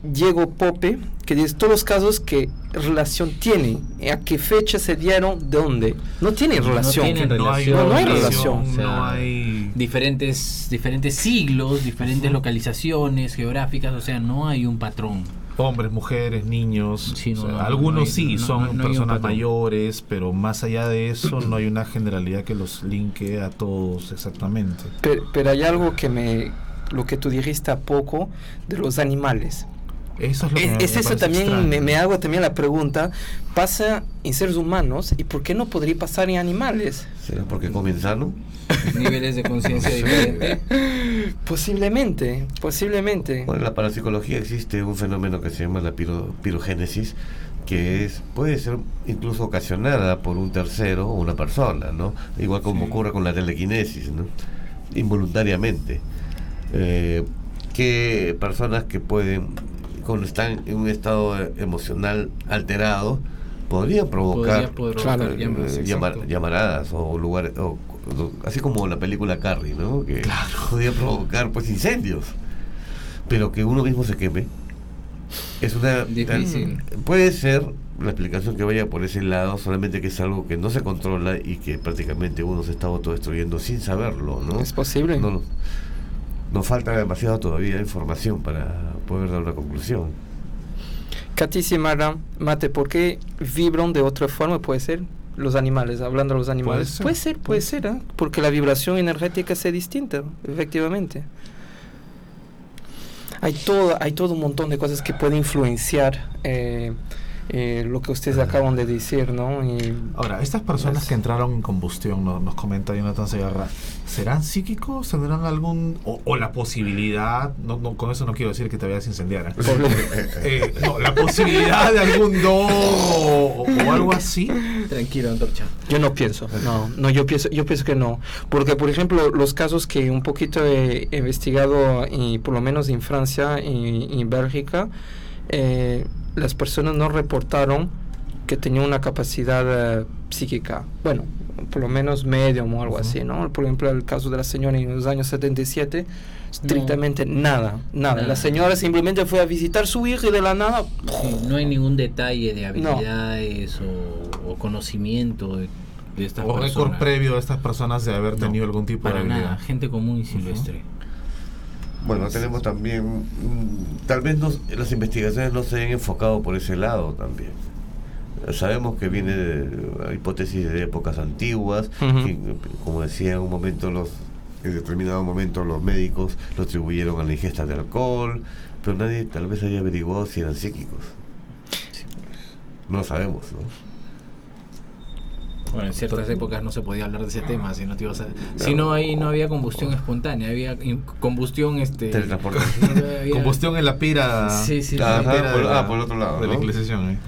Diego Pope, que dice, todos los casos que relación tienen, a qué fecha se dieron, de dónde. No tienen No relación. tienen No hay, relación. No hay relación, relación. O sea, no hay... Diferentes, diferentes siglos, diferentes localizaciones geográficas, o sea, no hay un patrón. Hombres, mujeres, niños. Sí, o no, sea, no, no algunos hay- sí no- son personas mayores, pero más allá de eso no hay una generalidad que los linke a todos exactamente. Pero, pero hay algo que me, lo que tú dijiste a poco de los animales. Eso es lo que Es, me- es me eso también, me, me hago también la pregunta, pasa en seres humanos y por qué no podría pasar en animales? ¿Será porque comen sano? Niveles de conciencia diferentes. Posiblemente, posiblemente. Bueno, en la parapsicología existe un fenómeno que se llama la piro- pirogénesis, que es puede ser incluso ocasionada por un tercero o una persona, ¿no? Igual como Sí. ocurre con la telequinesis, ¿no? Involuntariamente. Eh, que personas que pueden, cuando están en un estado emocional alterado, provocar Podría Claro, provocar eh, llamar- llamaradas o lugares, o- o- así como la película Carrie, ¿no? Que podía provocar pues incendios, pero que uno mismo se queme. Es una Difícil. puede ser la explicación que vaya por ese lado, solamente que es algo que no se controla y que prácticamente uno se está autodestruyendo sin saberlo, ¿no? Es posible. No, no- nos falta demasiado todavía información para poder dar una conclusión. Katy Simara, Mate, ¿por qué vibran de otra forma? Puede ser los animales, hablando de los animales. ser, Puede ser, puede ser, ¿eh? porque la vibración energética es distinta, efectivamente. Hay todo, hay todo un montón de cosas que pueden influenciar eh, eh, lo que ustedes acaban de decir, ¿no? Y Ahora, estas personas que entraron en combustión, no- nos comenta Jonathan Segarra, ¿serán psíquicos? ¿Tendrán algún... o, o la posibilidad, no, no, con eso no quiero decir que te vayas a incendiar, ¿eh? Eh, no, la posibilidad de algún don o, o algo así. Tranquilo, Antorcha. Yo no pienso, no, no, yo pienso, yo pienso que no, porque por ejemplo los casos que un poquito he investigado y por lo menos en Francia y, y en Bélgica, eh, las personas no reportaron que tenían una capacidad eh, psíquica, bueno, por lo menos medium o algo así, ¿no? Por ejemplo el caso de la señora en los años 77, estrictamente nada, nada, Nada. la señora simplemente fue a visitar a su hija y de la nada, Sí, no hay ningún detalle de habilidades o, o conocimiento de, de estas O récord personas. previo de estas personas de haber No, tenido algún tipo de Para habilidad. nada, gente común y silvestre. Bueno, tenemos también, mm, tal vez no- las investigaciones no se han enfocado por ese lado también. Sabemos que viene de hipótesis de épocas antiguas, que, como decía en un momento los en determinado momento los médicos lo atribuyeron a la ingesta de alcohol, pero nadie tal vez haya averiguado si eran psíquicos. No lo sabemos, ¿no? Bueno, en ciertas épocas no se podía hablar de ese tema, si no te ibas a... Si no, ahí no había combustión espontánea, había combustión, este... Teletransportación. había- Combustión en la pira. Sí, sí, la Ajá, pira por- de la- ah, por otro lado, De la ¿eh?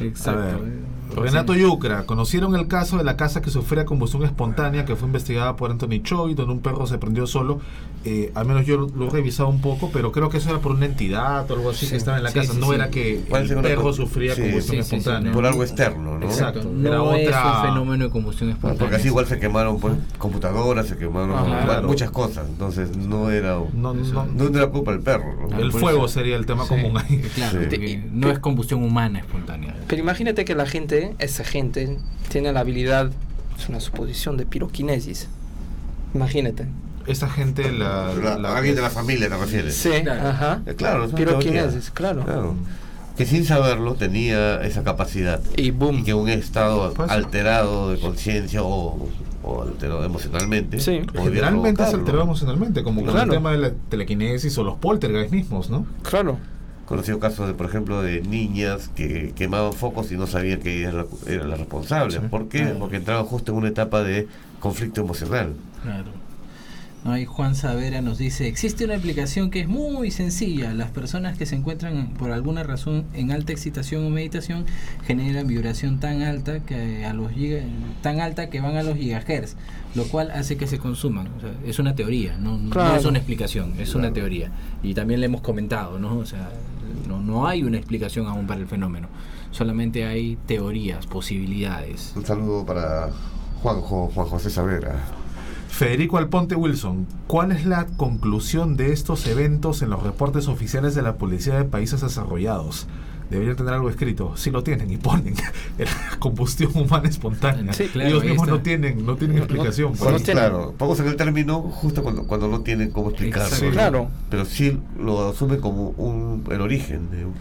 Exacto. Eh. Renato Yucra, conocieron el caso de la casa que sufría combustión espontánea que fue investigada por Anthony Choi, donde un perro se prendió solo. Eh, al menos yo lo, lo he revisado un poco, pero creo que eso era por una entidad o algo así Sí, que estaba en la sí, casa. sí, no sí. era que el perro sufría sí, combustión sí, sí, sí, espontánea. Por algo externo, ¿no? Exacto. No Era es otra- un fenómeno de combustión espontánea. Porque así igual se quemaron pues, computadoras, se quemaron Ah, claro. muchas cosas. Entonces no era No, no, no era culpa del perro. ¿no? el Por fuego eso- sería el tema Sí, común ahí. Claro, no es combustión humana espontánea. Pero imagínate que la gente, esa gente, tiene la habilidad, es una suposición de piroquinesis. Imagínate. Esa gente, la, La- la- alguien de la familia te refieres. Sí, Claro. ajá. Eh, Claro, Piroquinesis, claro. Claro. Que sin saberlo tenía esa capacidad. Y boom. Y que un estado Pues- alterado de conciencia o, o alterado emocionalmente. Sí. Generalmente es alterado emocionalmente, como con Claro. el tema de la telequinesis o los poltergeist mismos, ¿no? Claro. Conocido casos, de, por ejemplo, de niñas que quemaban focos y no sabían que ella era la, era la responsable. Sí. ¿Por qué? Porque entraban justo en una etapa de conflicto emocional. Claro. No, ahí Juan Savera nos dice, existe una aplicación que es muy sencilla. Las personas que se encuentran por alguna razón en alta excitación o meditación generan vibración tan alta que a los giga- tan alta que van a los gigahertz, lo cual hace que se consuman. O sea, es una teoría, no, no es una explicación, es una teoría. Y también le hemos comentado, ¿no? O sea, no, no hay una explicación aún para el fenómeno. Solamente hay teorías, posibilidades. Un saludo para Juanjo, Juan José Savera. Federico Alponte Wilson, ¿cuál es la conclusión de estos eventos en los reportes oficiales de la Policía de Países Desarrollados? Deberían tener algo escrito. Si lo tienen y ponen la combustión humana espontánea. Sí, claro, Ellos mismos está. no tienen, no tienen No, explicación. no, pues. no claro, en el término justo cuando, cuando no tienen cómo explicarlo. Sí. Claro. Pero sí lo asumen como un, el origen de un,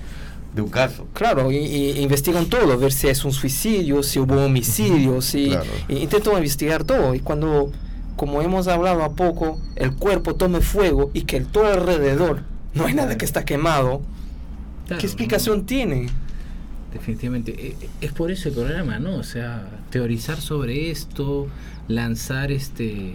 de un caso. Claro, y, y investigan todo, ver si es un suicidio, si hubo homicidio, si Claro. intentan investigar todo. Y cuando, como hemos hablado a poco, el cuerpo tome fuego y que el todo alrededor no hay nada que está quemado, Claro, ¿qué explicación tiene? Definitivamente. Eh, eh, Es por eso el programa, ¿no? O sea, teorizar sobre esto, lanzar este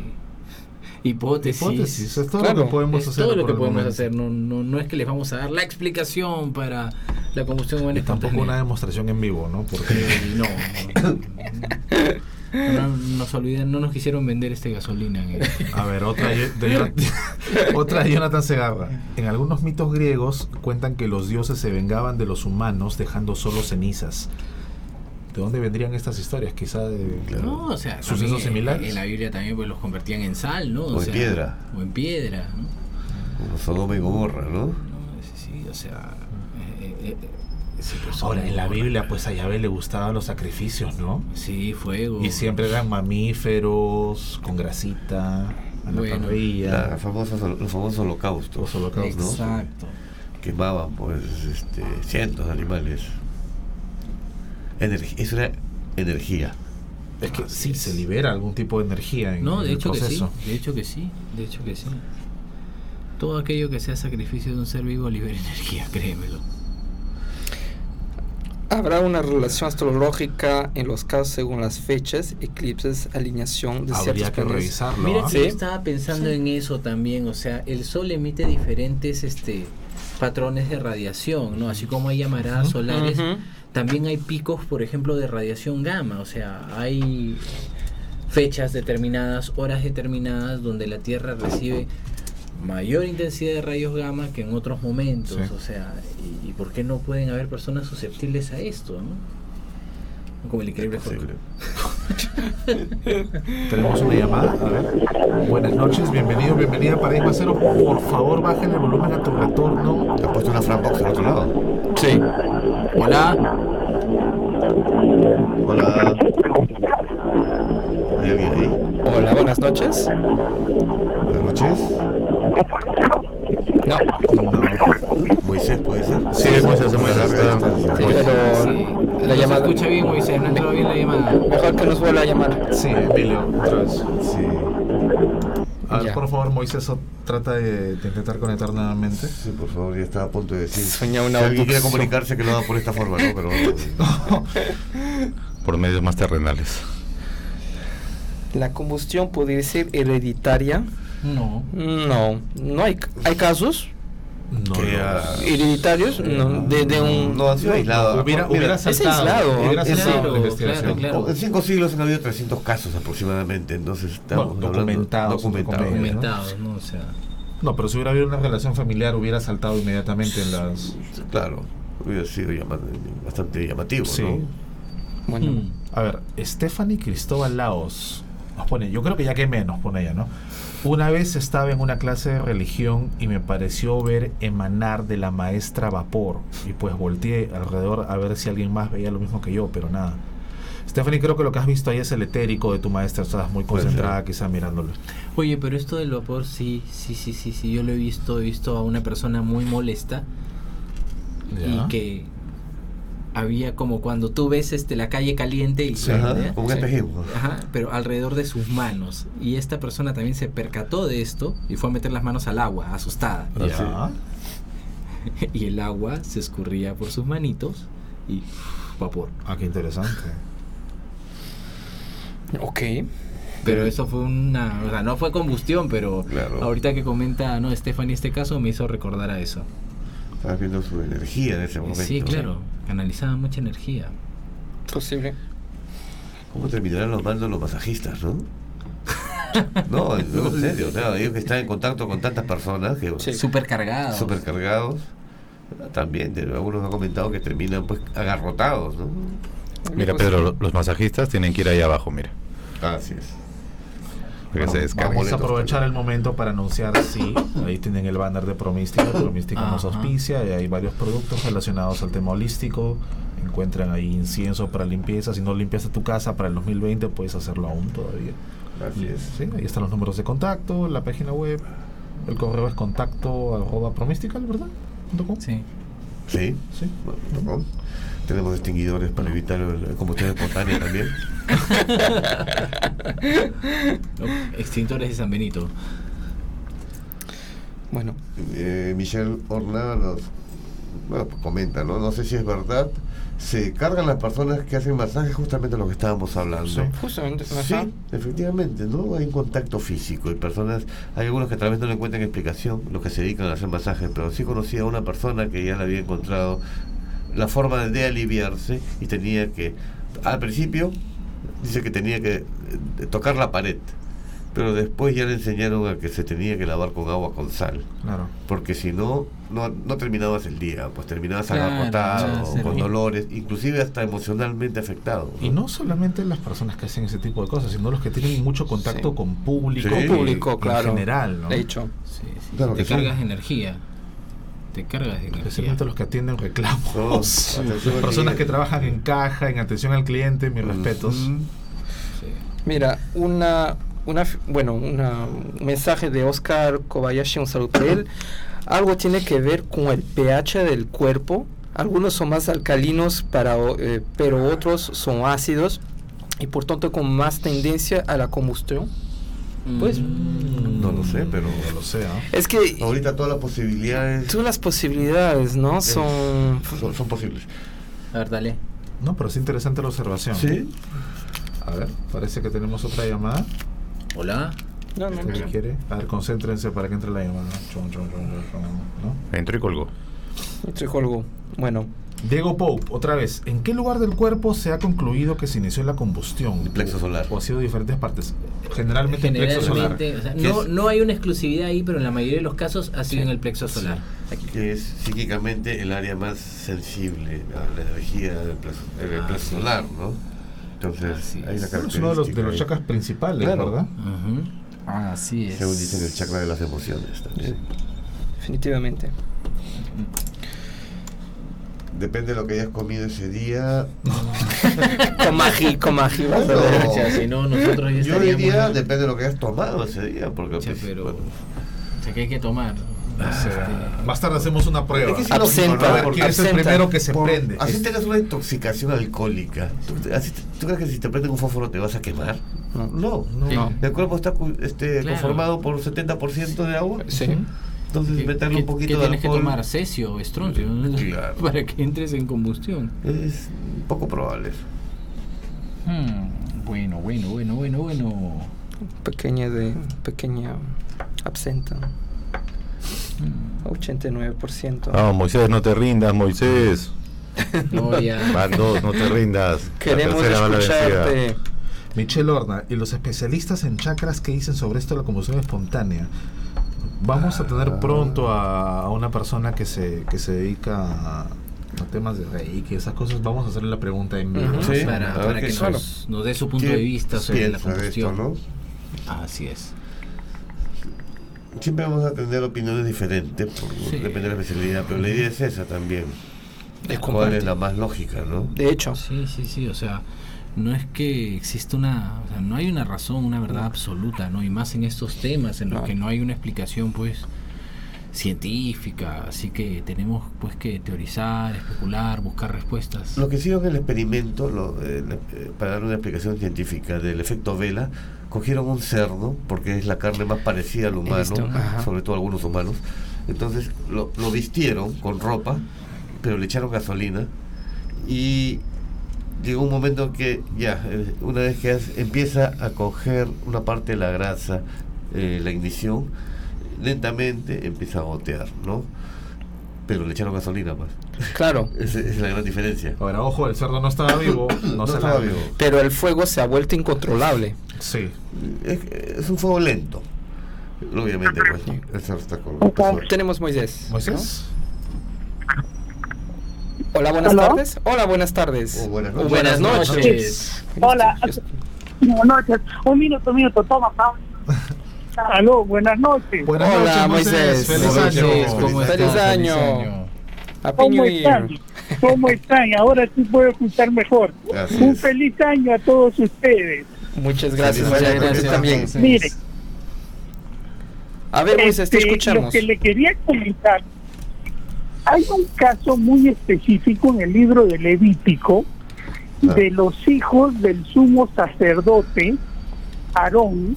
hipótesis. Hipótesis, es todo Claro, lo que podemos es hacer. todo lo que podemos momento. hacer. No, no, no es que les vamos a dar la explicación para la combustión humana Y tampoco una demostración en vivo, ¿no? Porque no, no, no, no nos olviden, no nos quisieron vender este gasolina. A ver, otra de, Jonathan- otra de Jonathan Segarra. En algunos mitos griegos cuentan que los dioses se vengaban de los humanos dejando solo cenizas. ¿De dónde vendrían estas historias? Quizá de... No, o sea, ¿Sucesos también, similares? En la Biblia también pues los convertían en sal, ¿no? O en sea, piedra. O en piedra, ¿no? Como Sodoma y Gomorra, ¿no? No, sí, sí, o sea. eh, eh, eh, sí, pues, Ahora, en la Biblia, pues a Yahvé le gustaban los sacrificios, ¿no? Sí, fuego. Y siempre eran mamíferos, con grasita, a la Bueno. parrilla. La famosa- los famosos holocaustos. Los holocaustos. ¿no? Exacto. Quemaban pues este, cientos de animales. Energi- eso era energía. Es que Así sí, es. se libera algún tipo de energía en, No, en de el hecho que sí. proceso. De hecho que sí. De hecho que sí. Todo aquello que sea sacrificio de un ser vivo libera energía, créemelo. Habrá una relación astrológica en los casos según las fechas, eclipses, alineación de Habría ciertos que planetas. revisarlo. Mira que Sí. yo estaba pensando en eso también, o sea, el sol emite diferentes este patrones de radiación, ¿no? Así como hay llamaradas solares, también hay picos, por ejemplo, de radiación gamma, o sea, hay fechas determinadas, horas determinadas donde la Tierra recibe mayor intensidad de rayos gamma que en otros momentos, Sí. o sea, y, y por qué no pueden haber personas susceptibles a esto, ¿no? Como el increíble. Tenemos una llamada. A ver. Buenas noches, bienvenido, bienvenida a Paradigma Cero. Por favor, bájale el volumen a tu retorno. ¿Te has puesto una Fran Box al otro lado? Sí. Hola. Hola. ¿Hay alguien ahí? Hola, buenas noches. Buenas noches. No, Moisés, ¿puede ser? Sí, Moisés. Sí, pero Sí. la No se llamada. escucha bien, Moisés, no entró bien la llamada. Mejor que nos vuelva a llamar. Sí, Emilio, otra vez. Sí. A ver, Ya. por favor, Moisés, trata de, de intentar conectar nuevamente. Sí, por favor, ya estaba a punto de decir. Soñaba una si alguien quiere comunicarse, que lo haga por esta forma, ¿no? Pero por medios más terrenales. La combustión podría ser hereditaria. No. No, no hay, hay casos No, que, no. hereditarios no, de, de un No, han sido aislados. Hubiera, hubiera es aislado, hubiera es saltado claro, la investigación. claro, claro. En cinco siglos han habido 300 casos aproximadamente, entonces estamos Bueno, documentados, ¿no? O sea. No, pero si hubiera habido una relación familiar, hubiera saltado inmediatamente en las. Claro, hubiera sido bastante llamativo, Sí. ¿no? bueno. A ver, Stephanie Cristóbal Laos nos pone, yo creo que ya que menos pone ella, ¿no? Una vez estaba en una clase de religión y me pareció ver emanar de la maestra vapor y pues volteé alrededor a ver si alguien más veía lo mismo que yo, pero nada. Stephanie, creo que lo que has visto ahí es el etérico de tu maestra, estás muy concentrada ser. quizá mirándolo. Oye, pero esto del vapor, sí, sí, sí, sí, sí. Yo lo he visto, he visto a una persona muy molesta y que había como cuando tú ves este la calle caliente y Sí. Ajá, como un Sí. Ajá, pero alrededor de sus manos. Y esta persona también se percató de esto y fue a meter las manos al agua, asustada. Ya. Y el agua se escurría por sus manitos y vapor. Ah, qué interesante. ok. Pero eso fue una, o sea, no fue combustión, pero Claro. ahorita que comenta, no, Stephanie este caso me hizo recordar a eso. Estabas viendo su energía en ese momento. Sí, claro, canalizaba mucha energía. Posible. ¿Cómo terminarán los mandos los masajistas, no? No, no, en serio, o sea, ellos que están en contacto con tantas personas que Sí. Cargado. supercargados, también algunos han comentado que terminan pues agarrotados, ¿no? Mira, Pedro, lo- los masajistas tienen que ir ahí abajo, mira. Así es. Que se. Vamos a aprovechar el momento para anunciar, sí, ahí tienen el banner de Promística, Promística nos auspicia, y hay varios productos relacionados al tema holístico, encuentran ahí incienso para limpieza, si no limpiaste tu casa para el 2020 puedes hacerlo aún todavía. Así es. Sí, ahí están los números de contacto, la página web, el correo es contacto arroba promística, ¿verdad? Punto com. Sí. Sí. Sí. Bueno, ¿no? Tenemos extinguidores para evitar el el combustión espontánea también. No, Extintores de San Benito. Bueno, Eh, Michelle Horna nos bueno, pues comenta, ¿no? No sé si es verdad. Se cargan las personas que hacen masajes justamente lo que estábamos hablando. Sí. justamente. Sí, efectivamente, ¿no? Hay un contacto físico y personas, hay algunos que tal vez no le encuentran explicación, los que se dedican a hacer masajes, pero sí conocí a una persona que ya le había encontrado la forma de aliviarse y tenía que, al principio, dice que tenía que eh, tocar la pared, pero después ya le enseñaron a que se tenía que lavar con agua con sal, Claro. porque si no, no, no terminabas el día, pues terminabas Claro, sí. con dolores, inclusive hasta emocionalmente afectado. Y no solamente las personas que hacen ese tipo de cosas, sino los que tienen mucho contacto Sí. con público, Sí. Con público, en claro. general, ¿no? De hecho. Sí, sí. Claro Te cargas energía. Te cargas de energía. Especialmente los que atienden reclamos. Al Personas que trabajan en caja, en atención al cliente, mis respetos. Sí. Mira, una, una, bueno, una, un mensaje de Oscar Kobayashi, un saludo para él. Algo tiene que ver con el pH del cuerpo. Algunos son más alcalinos, para, o- eh, pero otros son ácidos y por tanto con más tendencia a la combustión. Pues, No lo sé, pero- No lo sé, ¿ah? Es que Ahorita todas las posibilidades todas las posibilidades, ¿no? Son... son, son posibles. A ver, dale. No, pero es interesante la observación. Sí. A ver, parece que tenemos otra llamada. Hola. No, no, ¿Qué no. quiere? A ver, concéntrense para que entre la llamada. Chon, chon, chon, ¿no? Entró y colgó. Estoy colgo. Bueno, Diego Pope, otra vez. ¿En qué lugar del cuerpo se ha concluido que se inició la combustión? El plexo solar. ¿O ha sido diferentes partes? Generalmente, el plexo solar. Generalmente, o sea, ¿Qué no, es? no hay una exclusividad ahí, pero en la mayoría de los casos ha sido en el plexo solar. que es psíquicamente el área más sensible a la energía del plexo, el Ah, plexo sí. solar, ¿no? Entonces, una es. Bueno, es uno de los, de los chakras principales, Claro. ¿verdad? Ujú. así ahí, según dicen el chakra de las emociones también. Definitivamente. Depende de lo que hayas comido ese día. Comaji, comaji. vas a Bueno, ver. O sea, si no, nosotros ya Yo diría, depende de lo que hayas tomado ese día, porque Che, pues, pero, bueno, o sea, que hay que tomar. O sea, Este, más tarde hacemos una prueba. Es que sí, Absenta. ¿no? A ver, Porque ¿quién es el primero que se por- prende? así Es- tengas una intoxicación alcohólica. ¿Tú, así te- ¿tú crees que si te prenden un fósforo te vas a quemar? No. No. No. El cuerpo está cu- este, Claro. conformado por 70% de agua. Sí. Entonces, ¿Qué, meterle un poquito qué de tienes que alcohol tomar? ¿Cesio o estroncio? ¿no? Claro. Para que entres en combustión. es poco probable. Hmm, bueno, bueno, bueno, bueno, bueno. Pequeña de. Pequeña absenta. 89%. Vamos, Moisés, no te rindas, Moisés. No, ya. Van dos, no te rindas. La Queremos tercera va la vencida. escucharte. Michelle Horna, y los especialistas en chakras que dicen sobre esto de la combustión espontánea. Vamos a tener pronto a, a una persona que se, que se dedica a, a temas de reiki, esas cosas. Vamos a hacerle la pregunta en vivo. Sí, para que suena. nos, nos dé su punto ¿Qué de vista sobre la esto, combustión. no? Así es. Siempre vamos a tener opiniones diferentes, por- Sí. depende de la especialidad, pero la idea es esa también. Es ¿Cuál es la más lógica, no? De hecho, Sí, sí, sí, o sea, no es que existe una, o sea, no hay una razón, una verdad absoluta, ¿no? Y más en estos temas en los que no hay una explicación, pues, científica, así que tenemos, pues, que teorizar, especular, buscar respuestas. Lo que hicieron en el experimento, lo, eh, eh, para dar una explicación científica del efecto vela, cogieron un cerdo, porque es la carne más parecida al humano, sobre todo algunos humanos. Entonces lo, lo vistieron con ropa, pero le echaron gasolina y llegó un momento en que ya, eh, una vez que empieza a coger una parte de la grasa, eh, la ignición, lentamente empieza a gotear, ¿no? Pero le echaron gasolina más. claro. Esa es la gran diferencia. Ahora, ojo, el cerdo no estaba vivo. No, No se estaba vivo. Pero el fuego se ha vuelto incontrolable. Sí. Es, es un fuego lento. Obviamente, pues. El cerdo está con. Tenemos Moisés. Moisés. ¿no? Hola, buenas ¿Aló? tardes. Hola, buenas tardes. Oh, buenas noches. Buenas. Hola. Buenas noches. Un minuto, un minuto. Toma, toma. Aló, buenas noches. Buenas Hola, noches, Moisés. Feliz año. ¿cómo Feliz año. Happy ¿Cómo New están? Year. ¿Cómo están? Ahora sí puedo escuchar mejor. Un feliz año a todos ustedes. Muchas gracias, año, Gracias también. Mire, A ver, Moisés, te este, escuchamos. lo que le quería comentar, hay un caso muy específico en el libro de Levítico Ah. de los hijos del sumo sacerdote Aarón.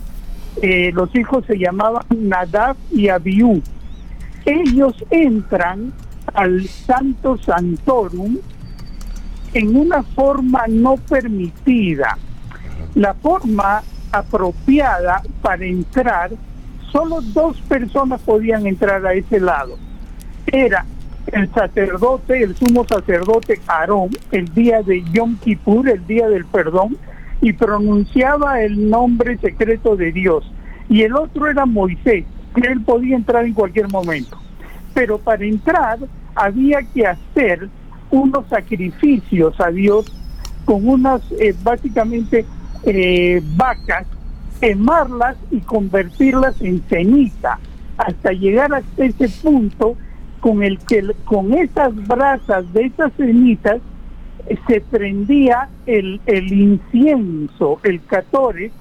Eh, los hijos se llamaban Nadab y Abiú. Ellos entran al Santo Santorum en una forma no permitida. La forma apropiada para entrar, solo dos personas podían entrar a ese lado. Era el sacerdote, el sumo sacerdote Aarón, el día de Yom Kippur, el día del perdón, y pronunciaba el nombre secreto de Dios. Y el otro era Moisés, que él podía entrar en cualquier momento. Pero para entrar había que hacer unos sacrificios a Dios con unas, eh, básicamente, eh, vacas, quemarlas y convertirlas en ceniza, hasta llegar hasta ese punto con el que con esas brasas de esas cenizas eh, se prendía el, el incienso, el catore,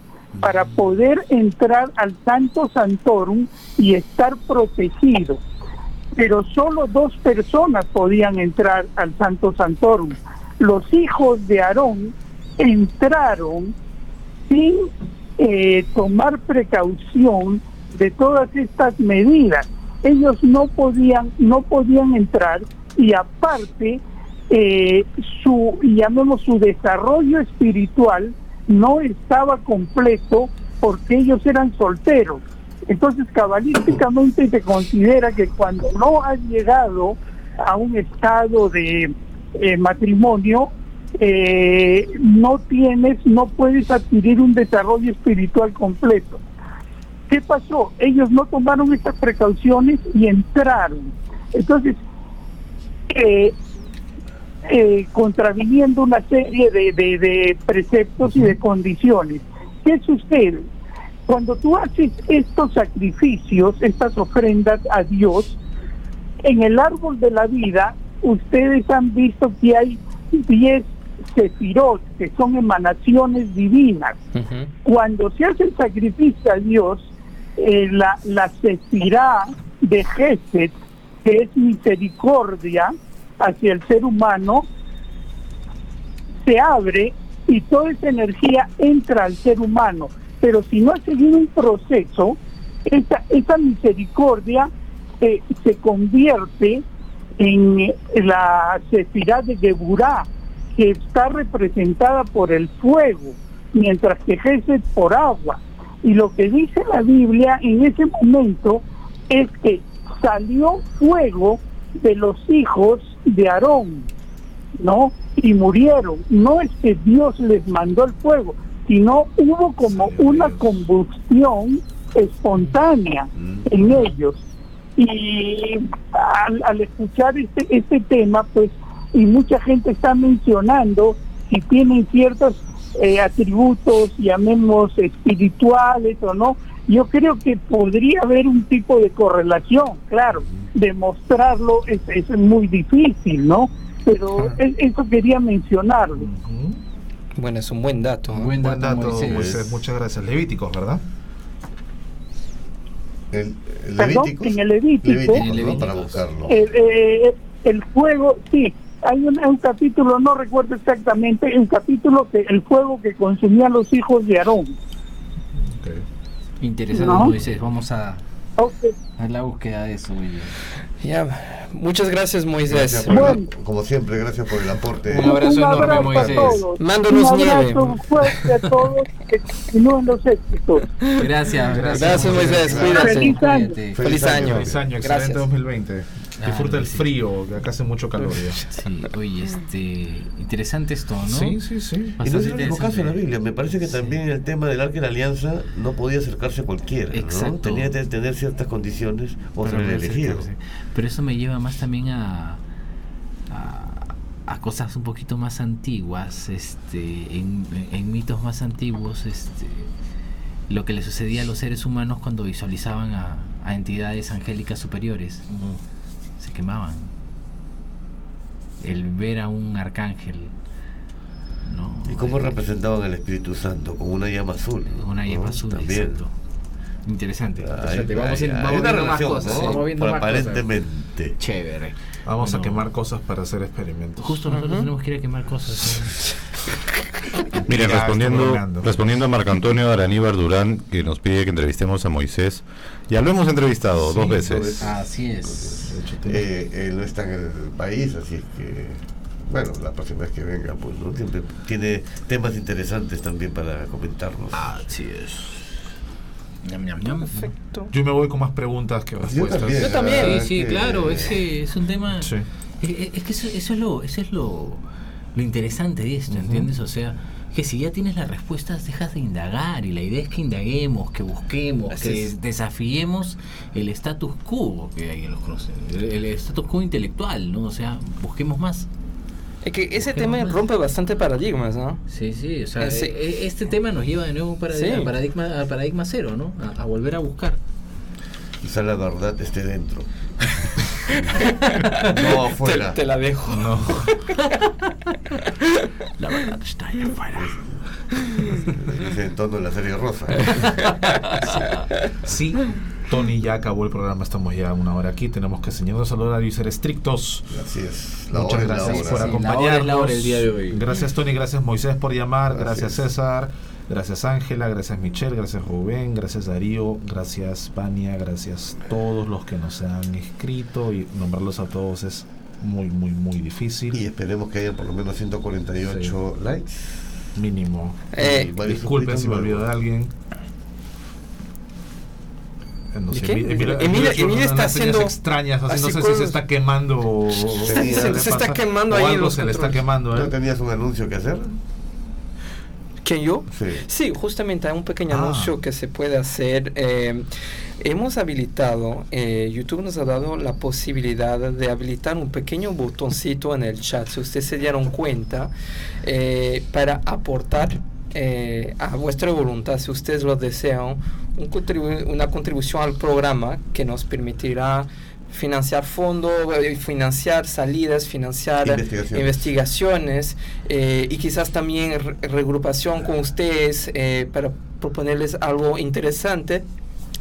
para poder entrar al Santo Santorum y estar protegido. Pero solo dos personas podían entrar al Santo Santorum. Los hijos de Aarón entraron sin eh, tomar precaución de todas estas medidas. Ellos no podían, no podían entrar y aparte eh, su, llamemos su desarrollo espiritual no estaba completo porque ellos eran solteros. Entonces, cabalísticamente se considera que cuando no has llegado a un estado de eh, matrimonio, eh, no tienes, no puedes adquirir un desarrollo espiritual completo. ¿Qué pasó? Ellos no tomaron estas precauciones y entraron. Entonces, eh, eh, contraviniendo una serie de, de- de preceptos y de condiciones. ¿Qué sucede? Cuando tú haces estos sacrificios, estas ofrendas a Dios, en el árbol de la vida, ustedes han visto que hay 10 sefirot, que son emanaciones divinas. Cuando se hace el sacrificio a Dios, eh, la, la sefirá de Gesed, que es misericordia hacia el ser humano, se abre y toda esa energía entra al ser humano. Pero si no ha seguido un proceso, esa, esa misericordia eh, se convierte en eh, la sefirá de Geburá, que está representada por el fuego, mientras que Gesed por agua. Y lo que dice la Biblia en ese momento es que salió fuego de los hijos de Aarón, ¿no? Y murieron. No es que Dios les mandó el fuego, sino hubo como una combustión espontánea en ellos. Y al, al escuchar este, este tema, pues, y mucha gente está mencionando si tienen ciertos eh, atributos, llamemos espirituales o no, yo creo que podría haber un tipo de correlación, claro, demostrarlo es, es muy difícil, ¿no? Pero es- eso quería mencionarlo. Bueno, es un buen dato. ¿no? Buen Buen dato, dato, Moisés. Moisés. Muchas gracias. Levíticos, ¿verdad? El, el Perdón, en el Levítico, Levíticos, En el ¿no? Para buscarlo. Eh, eh, el fuego, sí, hay un, un, capítulo, no recuerdo exactamente, el capítulo que el fuego que consumían los hijos de Aarón. Okay. Interesante, ¿No? Moisés. Vamos a, okay. a, la búsqueda de eso. Ya, yeah. muchas gracias, Moisés. Gracias bueno. como siempre, gracias por el aporte. Un abrazo, un abrazo enorme, Moisés. Todos. Mándonos un nieve. Un fuerte a todos. y Que continúen los éxitos. Gracias, gracias. Gracias, Moisés. Feliz, Feliz año. Feliz año. Feliz año. Excelente gracias. 2020. Disfruta el frío, que acá hace mucho calor. Ya. Sí, oye, este, interesante esto, ¿no? Sí, sí, sí. Y no es el único caso en la Biblia. Me parece que también el tema del arca de la alianza no podía acercarse a cualquiera. Exacto. ¿no? Tenía que tener ciertas condiciones o ser elegido. Pero eso me lleva más también a, a a cosas un poquito más antiguas, este, en, mitos más antiguos, este, lo que le sucedía a los seres humanos cuando visualizaban a, entidades angélicas superiores quemaban. El ver a un arcángel, ¿no? ¿Y cómo Eh, representaban al Espíritu Santo? Con una llama azul. Una llama ¿no? azul, También. exacto. Interesante. Vamos, hay- en- hay vamos una viendo más relación, cosas. ¿no? Vamos viendo más cosas. Aparentemente. Chévere. Vamos a quemar cosas para hacer experimentos. Justo nosotros tenemos que ir a quemar cosas. Miren, Ya, respondiendo, respondiendo a Marco Antonio Araníbar Durán, que nos pide que entrevistemos a Moisés. Ya lo hemos entrevistado Sí, dos veces. Así es. Eh, él no está en el país, así es que. Bueno, la próxima vez que venga, pues, ¿no? Siempre tiene temas interesantes también para comentarnos. Así es. Perfecto. Yo me voy con más preguntas que Yo respuestas. también. Yo también. la verdad Sí, sí, que- claro. Ese es un tema. Sí. Es, que eso, eso es lo, eso es lo, lo interesante de esto, ¿entiendes? O sea, que si ya tienes las respuestas, dejas de indagar. Y la idea es que indaguemos, que busquemos, Así que es. desafiemos el status quo que hay en los conocimientos. El, el status quo intelectual, ¿no? O sea, busquemos más. Es que ese tema más. rompe bastante paradigmas, ¿no? Sí, sí, o sea, Eh, sí. e- este tema nos lleva de nuevo a paradigma, Sí. paradigma, paradigma cero, ¿no? A, a volver a buscar. Quizá la verdad esté dentro. no afuera. Te, te la dejo. No. La verdad está ahí afuera. Dice en tono de la serie rosa. Sí, Tony ya acabó el programa, estamos ya una hora aquí, tenemos que señalarnos al horario y ser estrictos. Así es. La Muchas hora es la gracias hora. por Sí, la acompañarnos. hora es la hora el día de hoy. Gracias Tony, gracias Moisés por llamar, gracias Gracias. César, gracias Ángela, gracias Michelle, gracias Rubén, gracias Darío, gracias Vania, gracias todos los que nos han escrito y nombrarlos a todos es muy, muy, muy difícil. Y esperemos que haya por lo menos 148 likes. Mínimo. Eh, Disculpen si me olvido de alguien. Eh, No. Emilia, Emilia- Emilia Emilia unas está haciendo extrañas, así, no sé si se está quemando. Se- ¿qué se le está quemando O ahí en algo los se le está quemando, ¿No ¿eh? tenías un anuncio que hacer? ¿Quién yo? Sí. Sí, justamente hay un pequeño Ah. anuncio que se puede hacer. eh, hemos habilitado, eh, YouTube nos ha dado la posibilidad de habilitar un pequeño botoncito en el chat, si ustedes se dieron cuenta, eh, para aportar eh, a vuestra voluntad, si ustedes lo desean, un contribu- una contribución al programa que nos permitirá financiar fondos, eh, financiar salidas, financiar Investigaciones. investigaciones eh, y quizás también re- regrupación con ustedes eh, para proponerles algo interesante.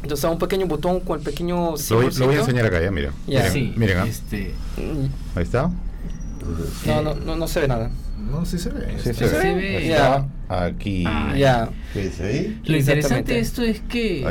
Entonces, un pequeño botón con el pequeño Lo voy, lo voy a enseñar acá, ya, mira. Ya. Miren, Sí, miren, ah. este, ahí está. No, no, no, no se ve nada. No, sí se ve. Sí, se se ve, ve. aquí. Ah. Lo interesante de esto es que ya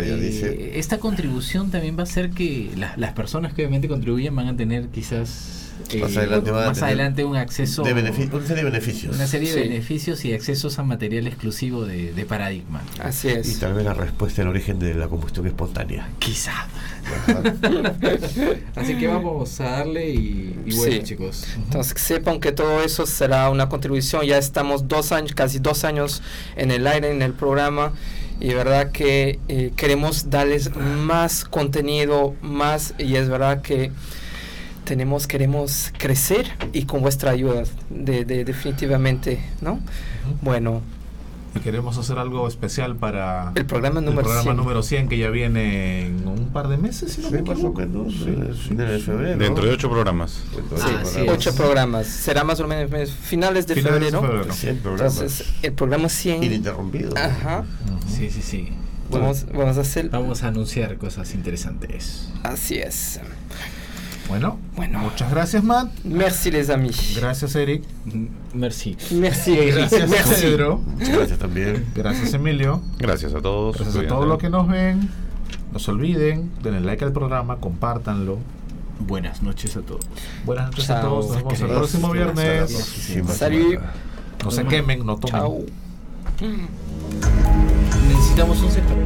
eh, esta contribución también va a hacer que la- las personas que obviamente contribuyen van a tener quizás Más adelante van a más adelante un acceso De una serie de beneficios. una serie de beneficios y accesos a material exclusivo de, de Paradigma. Así Y es. tal vez la respuesta al origen de la combustión espontánea. Quizá. Así que vamos a darle y, y bueno Sí. chicos. Entonces sepan que todo eso será una contribución. Ya estamos dos años, casi dos años en el aire, en el programa. Y verdad que eh, queremos darles más contenido, más. Y es verdad que tenemos, queremos crecer y con vuestra ayuda, de, de- definitivamente, ¿no? Bueno, Y queremos hacer algo especial para el programa el número programa 100. número 100 que ya viene en un par de meses, si no Sí, me más o equivoco. menos. Sí, sí. finales de febrero. Dentro de ocho programas. Ah, ocho sí, programas. Ocho programas. Será más o menos finales de Finales de febrero. febrero. 100 programas. Entonces, el programa 100. Ininterrumpido. Ajá. Ujú. Sí, sí, sí. Vamos, vamos a hacer. Vamos a anunciar cosas interesantes. Así es. Bueno, Bueno. muchas gracias, Matt. Merci les amis. Gracias, Eric. Merci. Merci Eric. Gracias, Merci. Pedro. Muchas gracias también. Gracias, Emilio. Gracias a todos. Gracias a todos los que nos ven. No se olviden, denle like al programa, compártanlo. Buenas noches a todos. Buenas noches a todos. Nos vemos el próximo viernes. semana. No se quemen, no tomen. Chao. Necesitamos un sector.